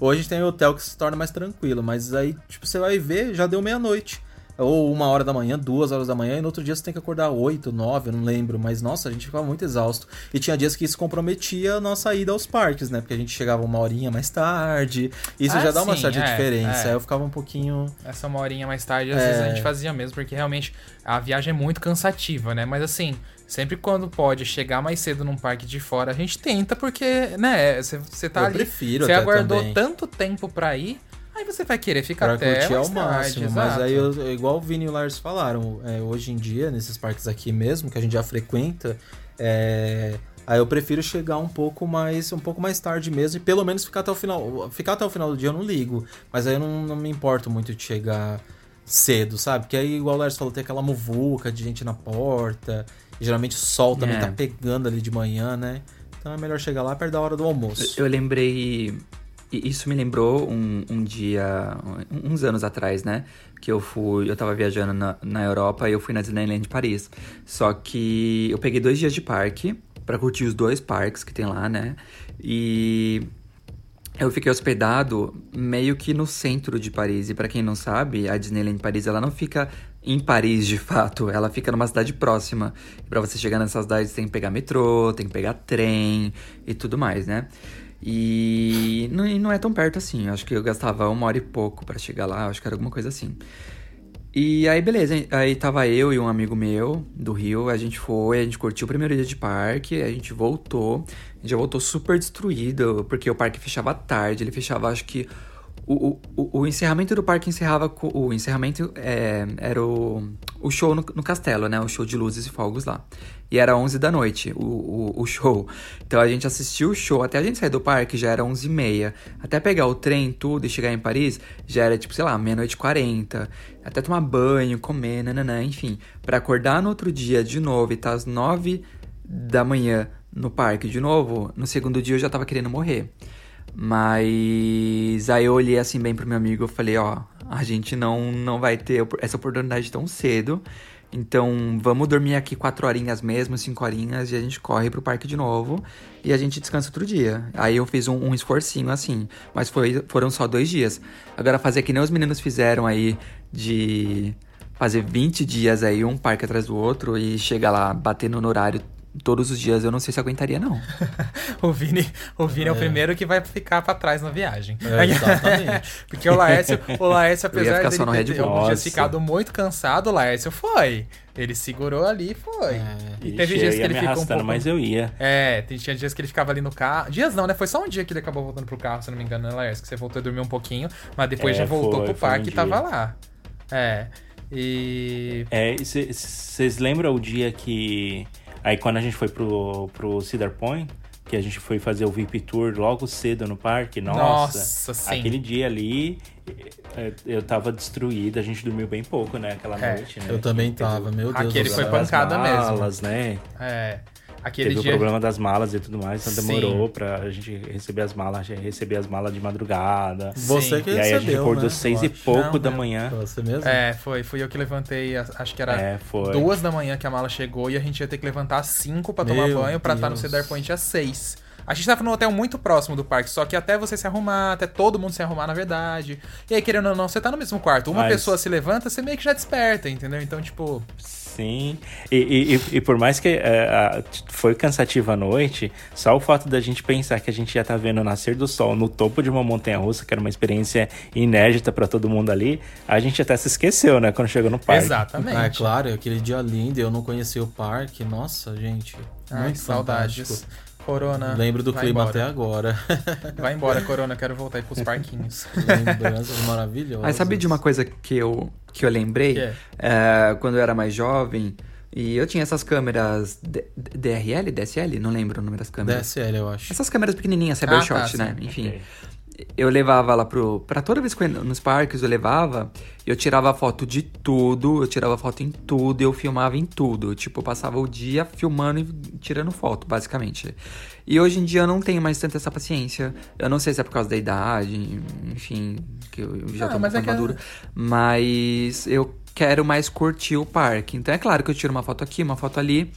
ou a gente tem um hotel que se torna mais tranquilo, mas aí, tipo, você vai ver, já deu meia-noite. Ou uma hora da manhã, duas horas da manhã, e no outro dia você tem que acordar oito, nove, eu não lembro. Mas nossa, a gente ficava muito exausto. E tinha dias que isso comprometia a nossa ida aos parques, né? Porque a gente chegava uma horinha mais tarde. Isso Ah, já dá uma sim, certa é, diferença. é. Aí eu ficava um pouquinho. Essa uma horinha mais tarde, às É. vezes a gente fazia mesmo, porque realmente a viagem é muito cansativa, né? Mas assim, sempre quando pode chegar mais cedo num parque de fora, a gente tenta, porque, né, você tá Eu ali. prefiro Você aguardou também. tanto tempo pra ir, aí você vai querer ficar Pra até curtir ao tarde, máximo. mas exato. aí, eu, igual o Vini e o Lars falaram, é, hoje em dia, nesses parques aqui mesmo, que a gente já frequenta, é, aí eu prefiro chegar um pouco mais um pouco mais tarde mesmo e pelo menos ficar até o final. Ficar até o final do dia eu não ligo. Mas aí eu não, não me importo muito de chegar cedo, sabe? Porque aí, igual o Lars falou, tem aquela muvuca de gente na porta. E geralmente o sol também É. tá pegando ali de manhã, né? Então é melhor chegar lá perto da hora do almoço. Eu lembrei E isso me lembrou um, um dia, uns anos atrás, né? Que eu fui, eu tava viajando na, na Europa e eu fui na Disneyland de Paris. Só que eu peguei dois dias de parque para curtir os dois parques que tem lá, né? E eu fiquei hospedado meio que no centro de Paris. E para quem não sabe, a Disneyland Paris ela não fica em Paris de fato, ela fica numa cidade próxima. E para você chegar nessa cidade, você tem que pegar metrô, tem que pegar trem e tudo mais, né? E não, e não é tão perto assim. Acho que eu gastava uma hora e pouco para chegar lá, acho que era alguma coisa assim. E aí, beleza, aí tava eu e um amigo meu do Rio, a gente foi, a gente curtiu o primeiro dia de parque, a gente voltou, a gente já voltou super destruído, porque o parque fechava tarde, ele fechava acho que o, o, o encerramento do parque encerrava com. O encerramento é, era o, o show no, no, castelo, né? O show de luzes e fogos lá. E era 11 da noite o, o, o, show. Então a gente assistiu o show. Até a gente sair do parque já era 11 e meia. Até pegar o trem, tudo e chegar em Paris já era tipo, sei lá, meia-noite e 40. Até tomar banho, comer, nananã, enfim. para acordar no outro dia de novo e tá às 9 da manhã no parque de novo, no segundo dia eu já tava querendo morrer. Mas aí eu olhei assim bem pro meu amigo e falei, ó, a gente não, não vai ter essa oportunidade tão cedo. Então vamos dormir aqui quatro horinhas mesmo, cinco horinhas, e a gente corre pro parque de novo e a gente descansa outro dia. Aí eu fiz um, um esforcinho assim, mas foi, foram só dois dias. Agora fazer que nem os meninos fizeram aí de fazer 20 dias aí, um parque atrás do outro, e chegar lá batendo no horário todos os dias eu não sei se aguentaria, não. [LAUGHS] o Vini, o Vini é. é. o primeiro que vai ficar para trás na viagem. É, exatamente. [LAUGHS] Porque o Laércio, o Laércio apesar de ele ter, ter ficado muito cansado, o Laércio foi. Ele segurou ali e foi. É, e teve dias que ele ficou um pouco... mas eu ia. É, tinha dias que ele ficava ali no carro. Dias não, né? Foi só um dia que ele acabou voltando pro carro, se não me engano, né, Laércio? Que você voltou a dormir um pouquinho, mas depois é, já voltou foi, pro parque um e tava lá. É. E. É, vocês lembram o dia que Aí quando a gente foi pro, pro Cedar Point, que a gente foi fazer o VIP Tour logo cedo no parque, nossa, nossa sim. aquele dia ali é, eu tava destruído, a gente dormiu bem pouco, né, aquela é, noite, né? Eu também tava, meu Deus. Aquele foi pancada malas, mesmo. né? É. Aquele Teve dia... o problema das malas e tudo mais, então demorou Sim. pra gente receber as malas, receber as malas de madrugada. Você que E aí a gente acordou né? seis e pouco Não, da manhã. Você mesmo? É, foi. Fui eu que levantei, acho que era é, duas da manhã que a mala chegou e a gente ia ter que levantar às cinco pra tomar Meu banho pra estar no Cedar Point às seis. A gente tava num hotel muito próximo do parque, só que até você se arrumar, até todo mundo se arrumar, na verdade. E aí, querendo ou não, você tá no mesmo quarto. Uma Mas... pessoa se levanta, você meio que já desperta, entendeu? Então, tipo. Sim. E, e, e por mais que uh, foi cansativa a noite, só o fato da gente pensar que a gente já tá vendo o nascer do sol no topo de uma montanha russa, que era uma experiência inédita para todo mundo ali, a gente até se esqueceu, né, quando chegou no parque. Exatamente. Ah, é claro, aquele dia lindo, eu não conhecia o parque. Nossa, gente. Ai, muito saudades. Fantástico. Corona. Lembro do clima embora. até agora. [LAUGHS] Vai embora, Corona, quero voltar aí pros parquinhos. Lembranças maravilhosas. Mas sabe de uma coisa que eu, que eu lembrei? Que é? É, quando eu era mais jovem, e eu tinha essas câmeras D DRL, DSL? Não lembro o nome das câmeras. DSL, eu acho. Essas câmeras pequenininhas, Cybershot, ah, tá, né? Enfim. Okay eu levava lá pro. Pra toda vez que eu ia nos parques, eu levava, eu tirava foto de tudo, eu tirava foto em tudo, eu filmava em tudo. Tipo, eu passava o dia filmando e tirando foto, basicamente. E hoje em dia eu não tenho mais tanta essa paciência. Eu não sei se é por causa da idade, enfim, que eu já tô mais é maduro. Que... Mas eu quero mais curtir o parque. Então é claro que eu tiro uma foto aqui, uma foto ali.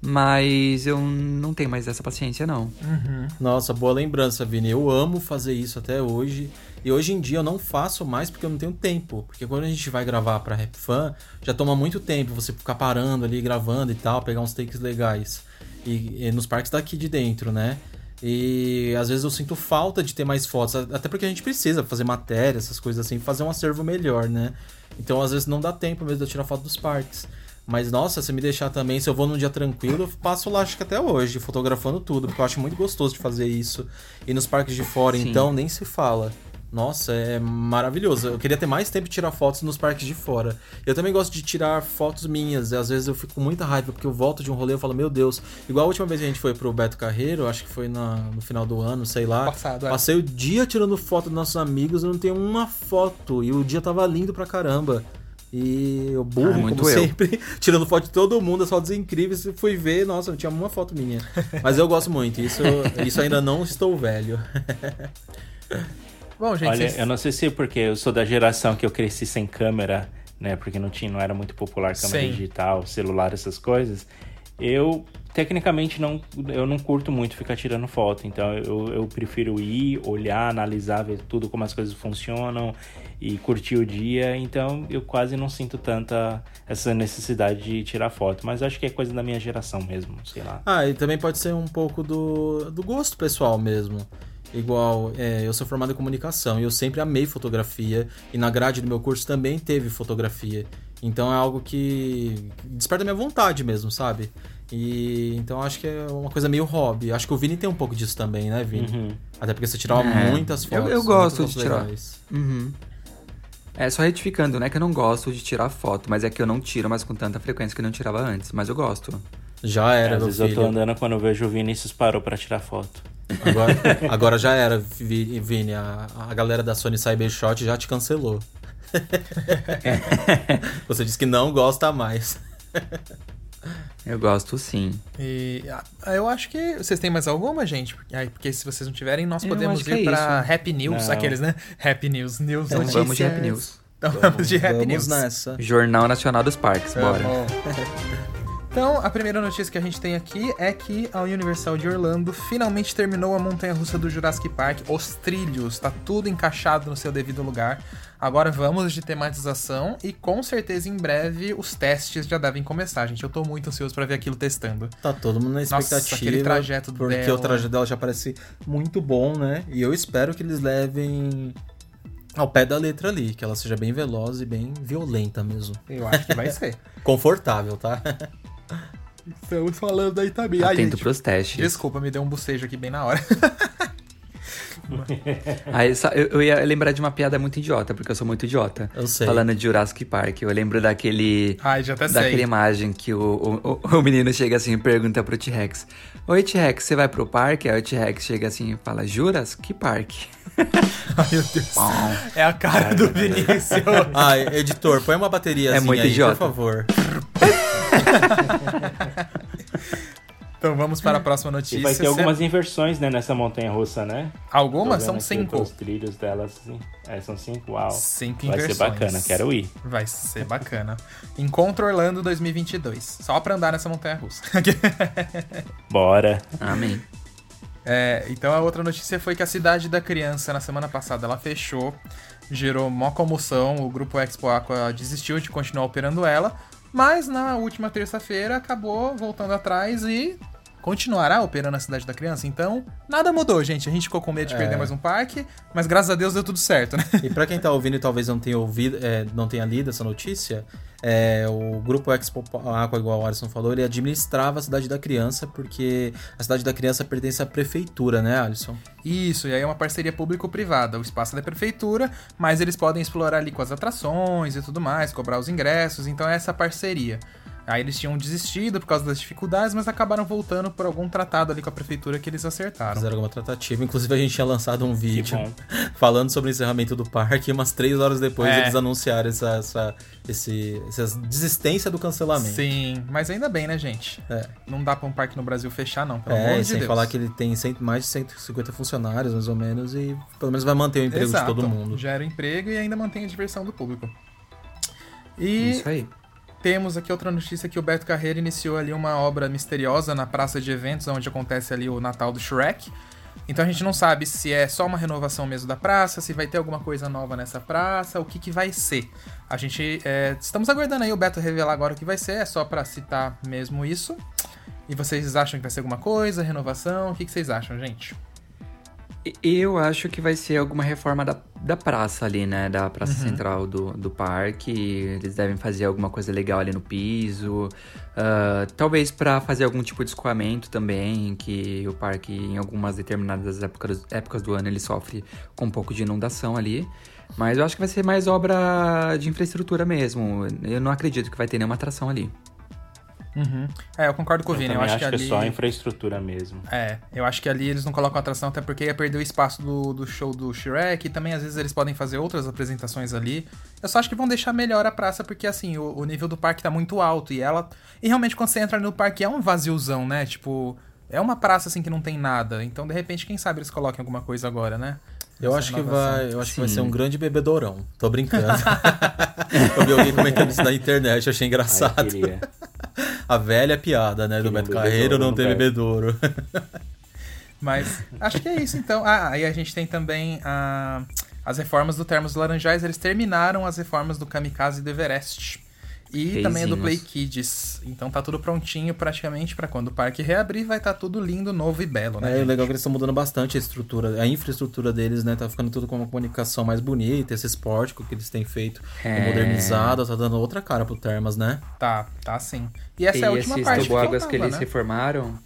Mas eu não tenho mais essa paciência, não. Uhum. Nossa, boa lembrança, Vini. Eu amo fazer isso até hoje. E hoje em dia eu não faço mais porque eu não tenho tempo. Porque quando a gente vai gravar pra Rap Fan, já toma muito tempo você ficar parando ali, gravando e tal, pegar uns takes legais. E, e nos parques daqui de dentro, né? E às vezes eu sinto falta de ter mais fotos, até porque a gente precisa fazer matéria, essas coisas assim, fazer um acervo melhor, né? Então às vezes não dá tempo mesmo de eu tirar foto dos parques. Mas, nossa, se me deixar também, se eu vou num dia tranquilo, eu passo lá, acho que até hoje, fotografando tudo, porque eu acho muito gostoso de fazer isso. E nos parques de fora, Sim. então, nem se fala. Nossa, é maravilhoso. Eu queria ter mais tempo de tirar fotos nos parques de fora. Eu também gosto de tirar fotos minhas. E às vezes eu fico com muita raiva, porque eu volto de um rolê e falo, meu Deus. Igual a última vez que a gente foi pro Beto Carreiro, acho que foi na, no final do ano, sei lá. Passado, é. Passei o dia tirando foto dos nossos amigos, eu não tenho uma foto. E o dia tava lindo pra caramba. E eu burro, ah, como eu. sempre, [LAUGHS] tirando foto de todo mundo, as fotos incríveis. Fui ver, nossa, não tinha uma foto minha. Mas eu gosto muito, isso, isso ainda não estou velho. [LAUGHS] Bom, gente, Olha, vocês- eu não sei se é porque eu sou da geração que eu cresci sem câmera, né? Porque não tinha, não era muito popular câmera Sim. digital, celular, essas coisas. Eu tecnicamente não, eu não curto muito ficar tirando foto, então eu, eu prefiro ir, olhar, analisar, ver tudo como as coisas funcionam e curtir o dia. Então eu quase não sinto tanta essa necessidade de tirar foto, mas acho que é coisa da minha geração mesmo, sei lá. Ah, e também pode ser um pouco do, do gosto pessoal mesmo. Igual, é, eu sou formado em comunicação e eu sempre amei fotografia. E na grade do meu curso também teve fotografia. Então é algo que desperta minha vontade mesmo, sabe? E então acho que é uma coisa meio hobby. Acho que o Vini tem um pouco disso também, né, Vini? Uhum. Até porque você tirava É, muitas eu- fotos. eu gosto muitas de tirar. Uhum. É, só retificando, não é que eu não gosto de tirar foto, mas é que eu não tiro mais com tanta frequência que eu não tirava antes, mas eu gosto. Já era, Às meu vezes eu filho. tô andando quando eu vejo o Vinícius parou pra tirar foto. Agora, agora já era, Vi- Vini. A, a galera da Sony Cybershot já te cancelou. [LAUGHS] Você disse que não gosta mais. [LAUGHS] Eu gosto sim. E ah, eu acho que vocês têm mais alguma, gente? Porque, aí, porque se vocês não tiverem, nós Eu podemos ir é pra isso. Happy News, Não. aqueles, né? Happy News, News Então Notícias. vamos de Happy News. Então vamos de Happy Vamos News. nessa. Jornal Nacional dos Parques, bora. [LAUGHS] Então, a primeira notícia que a gente tem aqui é que a Universal de Orlando finalmente terminou a montanha-russa do Jurassic Park, os trilhos, tá tudo encaixado no seu devido lugar. Agora vamos de tematização e com certeza em breve os testes já devem começar, gente. Eu tô muito ansioso pra ver aquilo testando. Tá todo mundo na Nossa, expectativa. aquele trajeto Porque dela. o trajeto dela já parece muito bom, né? E eu espero que eles levem ao pé da letra ali, que ela seja bem veloz e bem violenta mesmo. Eu acho que vai ser. [LAUGHS] Confortável, tá? [LAUGHS] Estamos falando aí também. Ai, Atento gente, pros testes. Desculpa, me deu um bocejo aqui bem na hora. [LAUGHS] Aí, só- eu, eu ia lembrar de uma piada muito idiota, porque eu sou muito idiota. Eu sei. Falando de Jurassic Park, eu lembro daquele. Ai, já até daquela sei. imagem que o, o, o- menino chega assim e pergunta pro T-Rex: Oi, T-Rex, você vai pro parque? Aí o T-Rex chega assim e fala: Juras? Que parque? [LAUGHS] Ai, meu Deus. É a cara do Vinícius. Ai, editor, põe uma bateria É muito aí, idiota. por favor. [LAUGHS] Então vamos para a próxima notícia. E vai ter algumas inversões, né, nessa montanha russa, né? Algumas? São cinco. Os trilhos delas, assim. É, são cinco, uau. Cinco Vai ser inversões. bacana, quero ir. Vai ser bacana. Encontro Orlando 2022. Só pra andar nessa montanha russa. [LAUGHS] Bora. Amém. É, então a outra notícia foi que a Cidade da Criança, na semana passada, ela fechou. Gerou mó comoção. O grupo Expo Aqua desistiu de continuar operando ela. Mas na última terça-feira acabou voltando atrás e continuará operando a Cidade da Criança. Então, nada mudou, gente. A gente ficou com medo de É. perder mais um parque, mas graças a Deus deu tudo certo, né? E pra quem tá ouvindo e talvez não tenha ouvido, é, não tenha lido essa notícia, é, o grupo Expo Aqua, igual o Alisson falou, ele administrava a Cidade da Criança, porque a Cidade da Criança pertence à prefeitura, né, Alisson? Isso, e aí é uma parceria público-privada. O espaço é da prefeitura, mas eles podem explorar ali com as atrações e tudo mais, cobrar os ingressos, então é essa parceria. Aí eles tinham desistido por causa das dificuldades, mas acabaram voltando por algum tratado ali com a prefeitura que eles acertaram. Fizeram alguma tratativa. Inclusive, a gente tinha lançado um vídeo [LAUGHS] falando sobre o encerramento do parque, e umas três horas depois É. eles anunciaram essa, essa, esse, essa desistência do cancelamento. Sim, mas ainda bem, né, gente? É. Não dá pra um parque no Brasil fechar, não, pelo É, amor de sem Deus. falar que ele tem cento- mais de 150 funcionários, mais ou menos, e pelo menos vai manter o emprego Exato, de todo mundo. Gera emprego e ainda mantém a diversão do público. E Isso aí. Temos aqui outra notícia que o Beto Carreira iniciou ali uma obra misteriosa na praça de eventos, onde acontece ali o Natal do Shrek. Então a gente não sabe se é só uma renovação mesmo da praça, se vai ter alguma coisa nova nessa praça, o que, que vai ser. A gente é, estamos aguardando aí o Beto revelar agora o que vai ser, é só pra citar mesmo isso. E vocês acham que vai ser alguma coisa, renovação? O que, que vocês acham, gente? Eu acho que vai ser alguma reforma da, da praça ali, né? Da praça central do, do parque. Eles devem fazer alguma coisa legal ali no piso. Ah, talvez pra fazer algum tipo de escoamento também, que o parque, em algumas determinadas épocas, épocas do ano, ele sofre com um pouco de inundação ali. Mas eu acho que vai ser mais obra de infraestrutura mesmo. Eu não acredito que vai ter nenhuma atração ali. É, eu concordo com o Eu Vini, eu, também acho, acho que, que ali... é só infraestrutura mesmo. É, eu acho que ali eles não colocam atração até porque ia perder o espaço do, do show do Shrek e também às vezes eles podem fazer outras apresentações ali. Eu só acho que vão deixar melhor a praça porque assim, o, o nível do parque tá muito alto e ela... E realmente quando você entra no parque é um vaziozão, né? Tipo, é uma praça assim que não tem nada. Então de repente, quem sabe eles coloquem alguma coisa agora, né? Eu acho que renovação. vai, eu acho que vai ser um grande bebedorão. Tô brincando. [LAUGHS] eu vi alguém comentando isso na internet, achei Ai, engraçado. queria. [LAUGHS] A velha piada, né, do Beto Carreiro não não ter bebedouro. Mas acho que é isso então. Ah, aí a gente tem também ah, as reformas do Termos Laranjais. Eles terminaram as reformas do Kamikaze e do Everest. E também a do Play Reizinhos. Kids. Então tá tudo prontinho praticamente pra quando o parque reabrir, vai estar tudo lindo, novo e belo, né? É gente? legal que eles estão mudando bastante a estrutura, a infraestrutura deles, né? Tá ficando tudo com uma comunicação mais bonita, esse esportico que eles têm feito é É. modernizado, tá dando outra cara pro Termas, né? Tá, tá sim. E essa e é a última esses parte que faltava, que eles né? reformaram,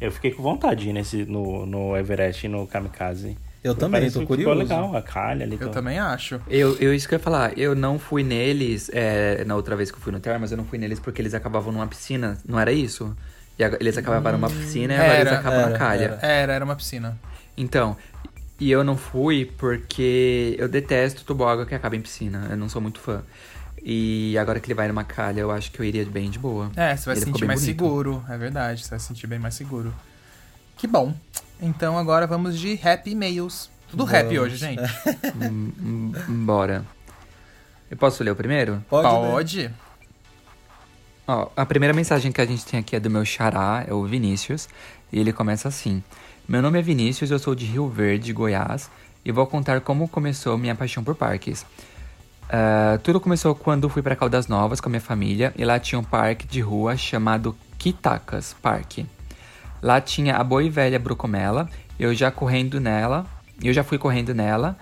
Eu fiquei com vontade nesse, no, no Everest e no Kamikaze. Eu também, Parece tô curioso. Ficou legal, a calha ali. Eu também acho. Eu, eu isso que eu ia falar, eu não fui neles, é, na outra vez que eu fui no Termas, eu não fui neles porque eles acabavam numa piscina, não era isso? E agora- eles acabavam numa piscina e agora Era, eles acabam era, na calha. Era, era uma piscina. Então, e eu não fui porque eu detesto toboágua que acaba em piscina, eu não sou muito fã. E agora que ele vai numa calha, eu acho que eu iria bem de boa. É, você vai se sentir bem mais bonito. seguro, é verdade, você vai se sentir bem mais seguro. Que bom. Então agora vamos de Happy Mails. Tudo Vamos. happy hoje, gente. [LAUGHS] Bora. Eu posso ler o primeiro? Pode, né? Pode. Ó, a primeira mensagem que a gente tem aqui é do meu xará, é o Vinícius, e ele começa assim: Meu nome é Vinícius, eu sou de Rio Verde, Goiás, e vou contar como começou minha paixão por parques. Ah, tudo começou quando fui para Caldas Novas com a minha família e lá tinha um parque de rua chamado Quitacas Parque. Lá tinha a boa e velha Brucomela, eu já correndo nela, eu já fui correndo nela.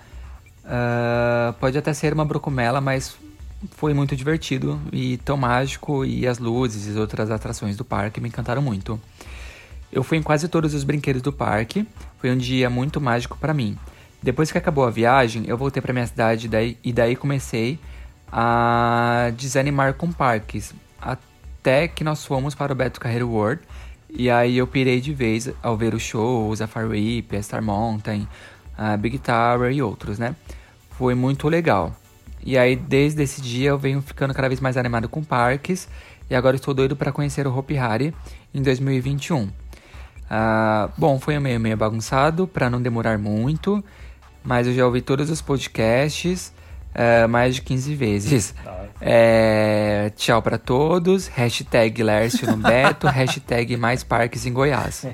Ah, pode até ser uma Brucomela, mas foi muito divertido e tão mágico e as luzes e as outras atrações do parque me encantaram muito. Eu fui em quase todos os brinquedos do parque, foi um dia muito mágico para mim. Depois que acabou a viagem, eu voltei para minha cidade daí- e daí comecei a desanimar com parques, até que nós fomos para o Beto Carreiro World e aí eu pirei de vez ao ver os shows, a Far Whip, a Star Mountain, a Big Tower e outros, né? Foi muito legal. E aí, desde esse dia, eu venho ficando cada vez mais animado com parques. E agora estou doido para conhecer o Hopi Hari em 2021. Ah, bom, foi meio meio bagunçado, para não demorar muito. Mas eu já ouvi todos os podcasts ah, mais de 15 vezes. [LAUGHS] É, tchau para todos. Hashtag Lércio no Beto. [LAUGHS] hashtag mais parques em Goiás.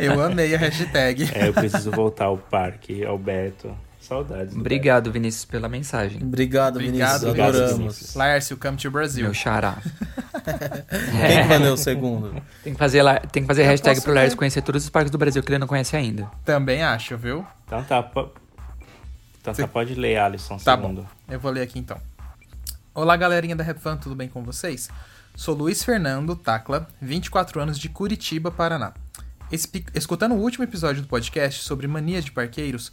Eu amei a hashtag. É, eu preciso voltar ao parque, ao Beto. Saudades. do Obrigado, Vinícius, pela mensagem. Obrigado, Obrigado, Vinícius. Vinícius. Adoramos. Lárcio, come to Brasil. Meu xará. [LAUGHS] Quem que ler o segundo? Tem que fazer, tem que fazer Eu hashtag pro Lércio conhecer todos os parques do Brasil que ele não conhece ainda. Também acho, viu? Beto. Então tá, então Sim. tá, pode ler, Alisson, Tá segundo. bom. Eu vou ler aqui então. Olá, galerinha da RapFan, tudo bem com vocês? Sou Luiz Fernando Tacla, 24 anos de Curitiba, Paraná. Espi- Escutando o último episódio do podcast sobre manias de parqueiros,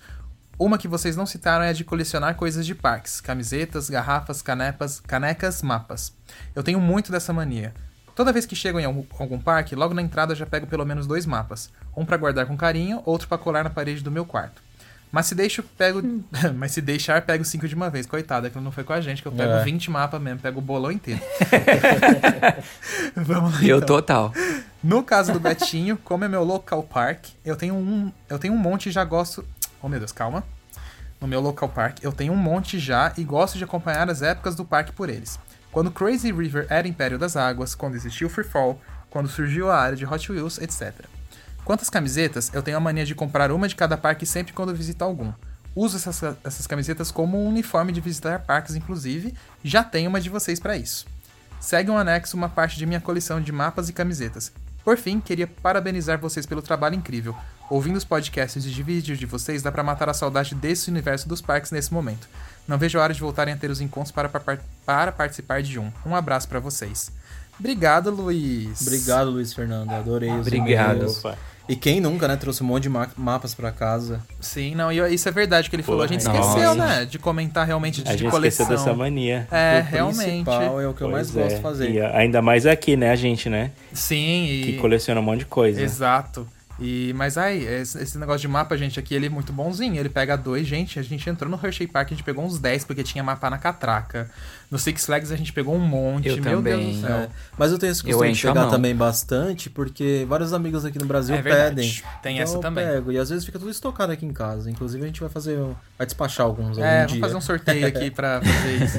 uma que vocês não citaram é a de colecionar coisas de parques, camisetas, garrafas, canepas, canecas, mapas. Eu tenho muito dessa mania. Toda vez que chego em algum, algum parque, logo na entrada eu já pego pelo menos dois mapas. Um pra guardar com carinho, outro pra colar na parede do meu quarto. Mas se deixo, pego. [LAUGHS] Mas se deixar, pego cinco de uma vez. Coitada, que não foi com a gente, que eu pego É. 20 mapas mesmo, pego o bolão inteiro. [LAUGHS] Vamos lá. E eu então. total. No caso do Betinho, como é meu local park, eu tenho um, eu tenho um monte e já gosto. Oh meu Deus, calma. No meu local park, eu tenho um monte já e gosto de acompanhar as épocas do parque por eles. Quando Crazy River era Império das Águas, quando existiu Free Fall, quando surgiu a área de Hot Wheels, etc. Quanto às camisetas, eu tenho a mania de comprar uma de cada parque sempre quando visito algum. Uso essas, essas camisetas como um uniforme de visitar parques, inclusive, já tenho uma de vocês para isso. Segue um anexo uma parte de minha coleção de mapas e camisetas. Por fim, queria parabenizar vocês pelo trabalho incrível. Ouvindo os podcasts e de vídeos de vocês, dá pra matar a saudade desse universo dos parques nesse momento. Não vejo a hora de voltarem a ter os encontros para, para, para participar de um. Um abraço pra vocês. Obrigado, Luiz. Obrigado, Luiz Fernando. Adorei os Obrigado. e-mails. E quem nunca, né? Trouxe um monte de ma- mapas pra casa. Sim, não, e isso é verdade que ele falou. A gente Nossa. esqueceu, né? De comentar realmente de, A de gente coleção. esqueceu dessa mania. É, o realmente. principal é o que eu mais Pois gosto é. de fazer. E ainda mais aqui, né, a gente, né? Sim, e. Que coleciona um monte de coisa. Exato. E, mas ai, esse, esse negócio de mapa, gente, aqui ele é muito bonzinho. Ele pega dois, gente. A gente entrou no Hershey Park, a gente pegou uns 10 porque tinha mapa na catraca. No Six Flags a gente pegou um monte. Eu Meu também. Deus do céu. É, mas eu tenho esse costume de pegar também bastante, porque vários amigos aqui no Brasil É pedem. Tem Então essa eu também. pego, e às vezes fica tudo estocado aqui em casa. Inclusive a gente vai fazer, vai despachar alguns É, algum dia. fazer um sorteio aqui pra [LAUGHS] fazer isso.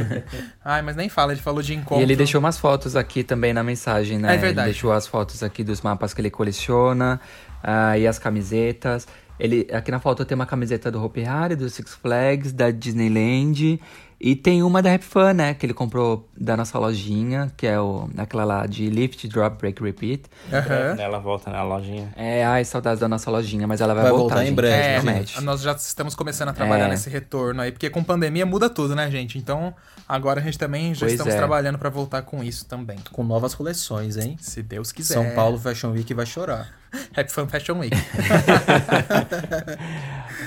Ai, mas nem fala, ele falou de encontro. E ele deixou umas fotos aqui também na mensagem, né? É verdade. Ele deixou as fotos aqui dos mapas que ele coleciona ah, e as camisetas. Ele, aqui na foto tem uma camiseta do Hopi Hari, do Six Flags, da Disneyland. E tem uma da Rap Fun, né? Que ele comprou da nossa lojinha, que é o, aquela lá de Lift, Drop, Break, Repeat. Aham. Ela volta na lojinha. É, ai, saudades da nossa lojinha, mas ela vai, Vai voltar, voltar em gente, breve, É, promete. nós já estamos começando a trabalhar É. nesse retorno aí, porque com pandemia muda tudo, né, gente? Então, agora a gente também já Pois estamos é. trabalhando pra voltar com isso também. Com novas coleções, hein? Se Deus quiser. São Paulo Fashion Week vai chorar. [LAUGHS] Happy Fun Fashion Week. [LAUGHS]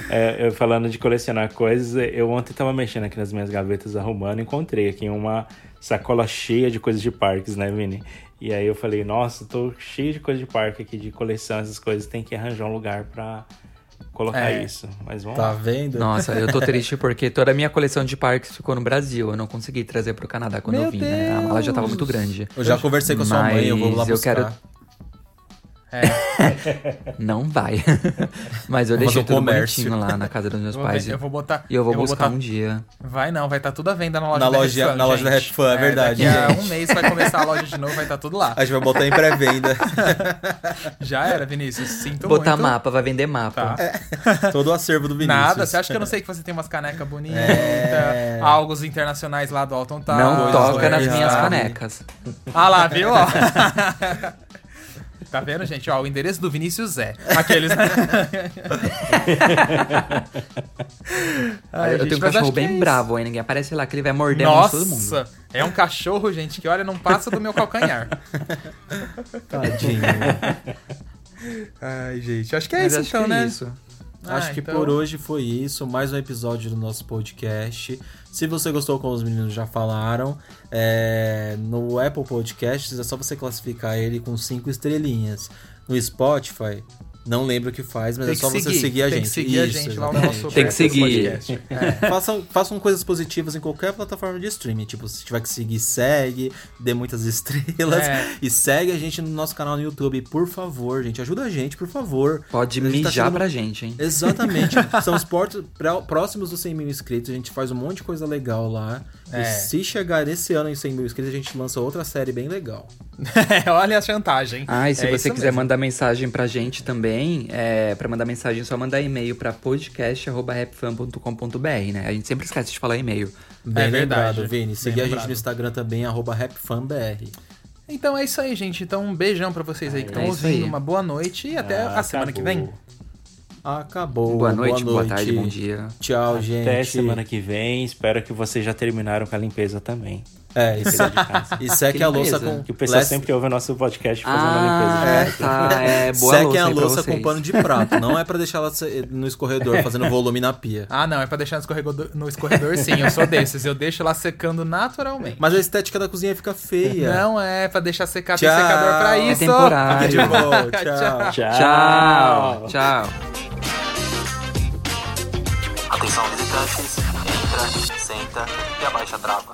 É, eu falando de colecionar coisas, eu ontem tava mexendo aqui nas minhas gavetas arrumando, encontrei aqui uma sacola cheia de coisas de parques, né, Vini? E aí eu falei, nossa, tô cheio de coisa de parque aqui, de coleção, essas coisas, tem que arranjar um lugar pra colocar É. isso. Mas vamos Tá lá. vendo? Nossa, eu tô triste porque toda a minha coleção de parques ficou no Brasil. Eu não consegui trazer pro Canadá quando Meu eu vim, né? A mala já tava muito grande. Eu já conversei com a sua mãe, eu vou lá Mas eu buscar. quero- É. [LAUGHS] Não vai. [LAUGHS] Mas eu deixei tudo comércio. bonitinho lá na casa dos meus Eu vou, pais. ver- eu vou botar. E eu vou buscar botar- um dia. Vai não, vai estar tudo à venda na loja Na da loja- Rap Fun, na loja da gente. Rap Fun, é verdade, Daqui a gente. um mês vai começar a loja de novo, vai estar tudo lá. A gente vai botar em pré-venda. [LAUGHS] Já era, Vinícius. Sinto Botar muito. mapa, vai vender mapa. Tá. Todo o acervo do Vinícius. Nada, você acha que eu não sei que você tem umas canecas bonitas, É. algos internacionais lá do Alton Tower. Não toca nas minhas canecas. Ah lá, viu? Tá vendo, [LAUGHS] gente? Ó, o endereço do Vinícius é aqueles? [LAUGHS] Ai, eu gente, tenho um cachorro é bem isso. bravo, hein? Ninguém aparece lá que ele vai morder todo mundo. Nossa, é um cachorro, gente, que olha, não passa do meu calcanhar. Tadinho. [LAUGHS] Ai, gente, acho que é Mas isso acho então, que é né? Isso. Acho Ah, que então- por hoje foi isso. Mais um episódio do nosso podcast. Se você gostou, como os meninos já falaram, é, no Apple Podcasts é só você classificar ele com cinco estrelinhas. No Spotify, não lembro o que faz, mas Tem é só que você seguir, seguir a tem gente. que seguir a Isso, gente lá no exatamente. nosso Tem que seguir. podcast. façam, façam coisas positivas em qualquer plataforma de streaming. Tipo, se tiver que seguir, segue, dê muitas estrelas. É. E segue a gente no nosso canal no YouTube, por favor, gente. Ajuda a gente, por favor. Pode A tá mijar chegando- pra gente, hein? Exatamente. [LAUGHS] Estamos portos- pró- próximos dos 100 mil inscritos. A gente faz um monte de coisa legal lá. É. E se chegar esse ano em 100 mil inscritos, a gente lança outra série bem legal. [LAUGHS] Olha a chantagem. Ah, e se É você quiser mesmo. mandar mensagem pra gente também, é, pra mandar mensagem é só mandar e-mail pra podcast.rapfan.com.br, né? A gente sempre esquece de falar e-mail. Bem É verdade. lembrado, Vini. Seguir a gente no Instagram também, arroba rapfanbr. Então é isso aí, gente. Então um beijão pra vocês aí que estão É ouvindo. aí. Uma boa noite e até Ah, a semana que vem. acabou. Acabou. boa noite, boa, tarde, bom dia. Tchau, gente. Até semana que vem. Espero que vocês já terminaram com a limpeza também. É, isso. Cuidar de casa. [LAUGHS] E seque a louça limpeza? com. Que o pessoal Less- sempre ouve o nosso podcast fazendo a Ah, limpeza de casa. tá. É, [LAUGHS] boa Sequem louça a louça com pano de prato. Não é pra deixar ela no escorredor, fazendo volume na pia. Ah, não, é pra deixar no escorredor, no escorredor sim, eu sou desses. Eu deixo lá secando naturalmente. Mas a estética da cozinha fica feia. Não é pra deixar secar, tem Tchau. secador pra É isso. temporário. Fique de boa. [LAUGHS] Tchau. Tchau. Tchau. Atenção, visitantes. Entra, senta e abaixa a trava.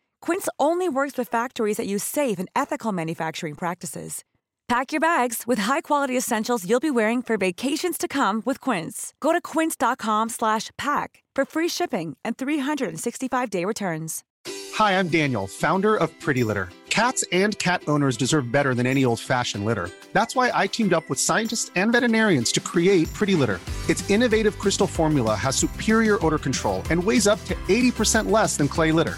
Quince only works with factories that use safe and ethical manufacturing practices. Pack your bags with high-quality essentials you'll be wearing for vacations to come with Quince. Go to quince.com slash pack for free shipping and 365-day returns. Hi, I'm Daniel, founder of Pretty Litter. Cats and cat owners deserve better than any old-fashioned litter. That's why I teamed up with scientists and veterinarians to create Pretty Litter. Its innovative crystal formula has superior odor control and weighs up to 80% less than clay litter.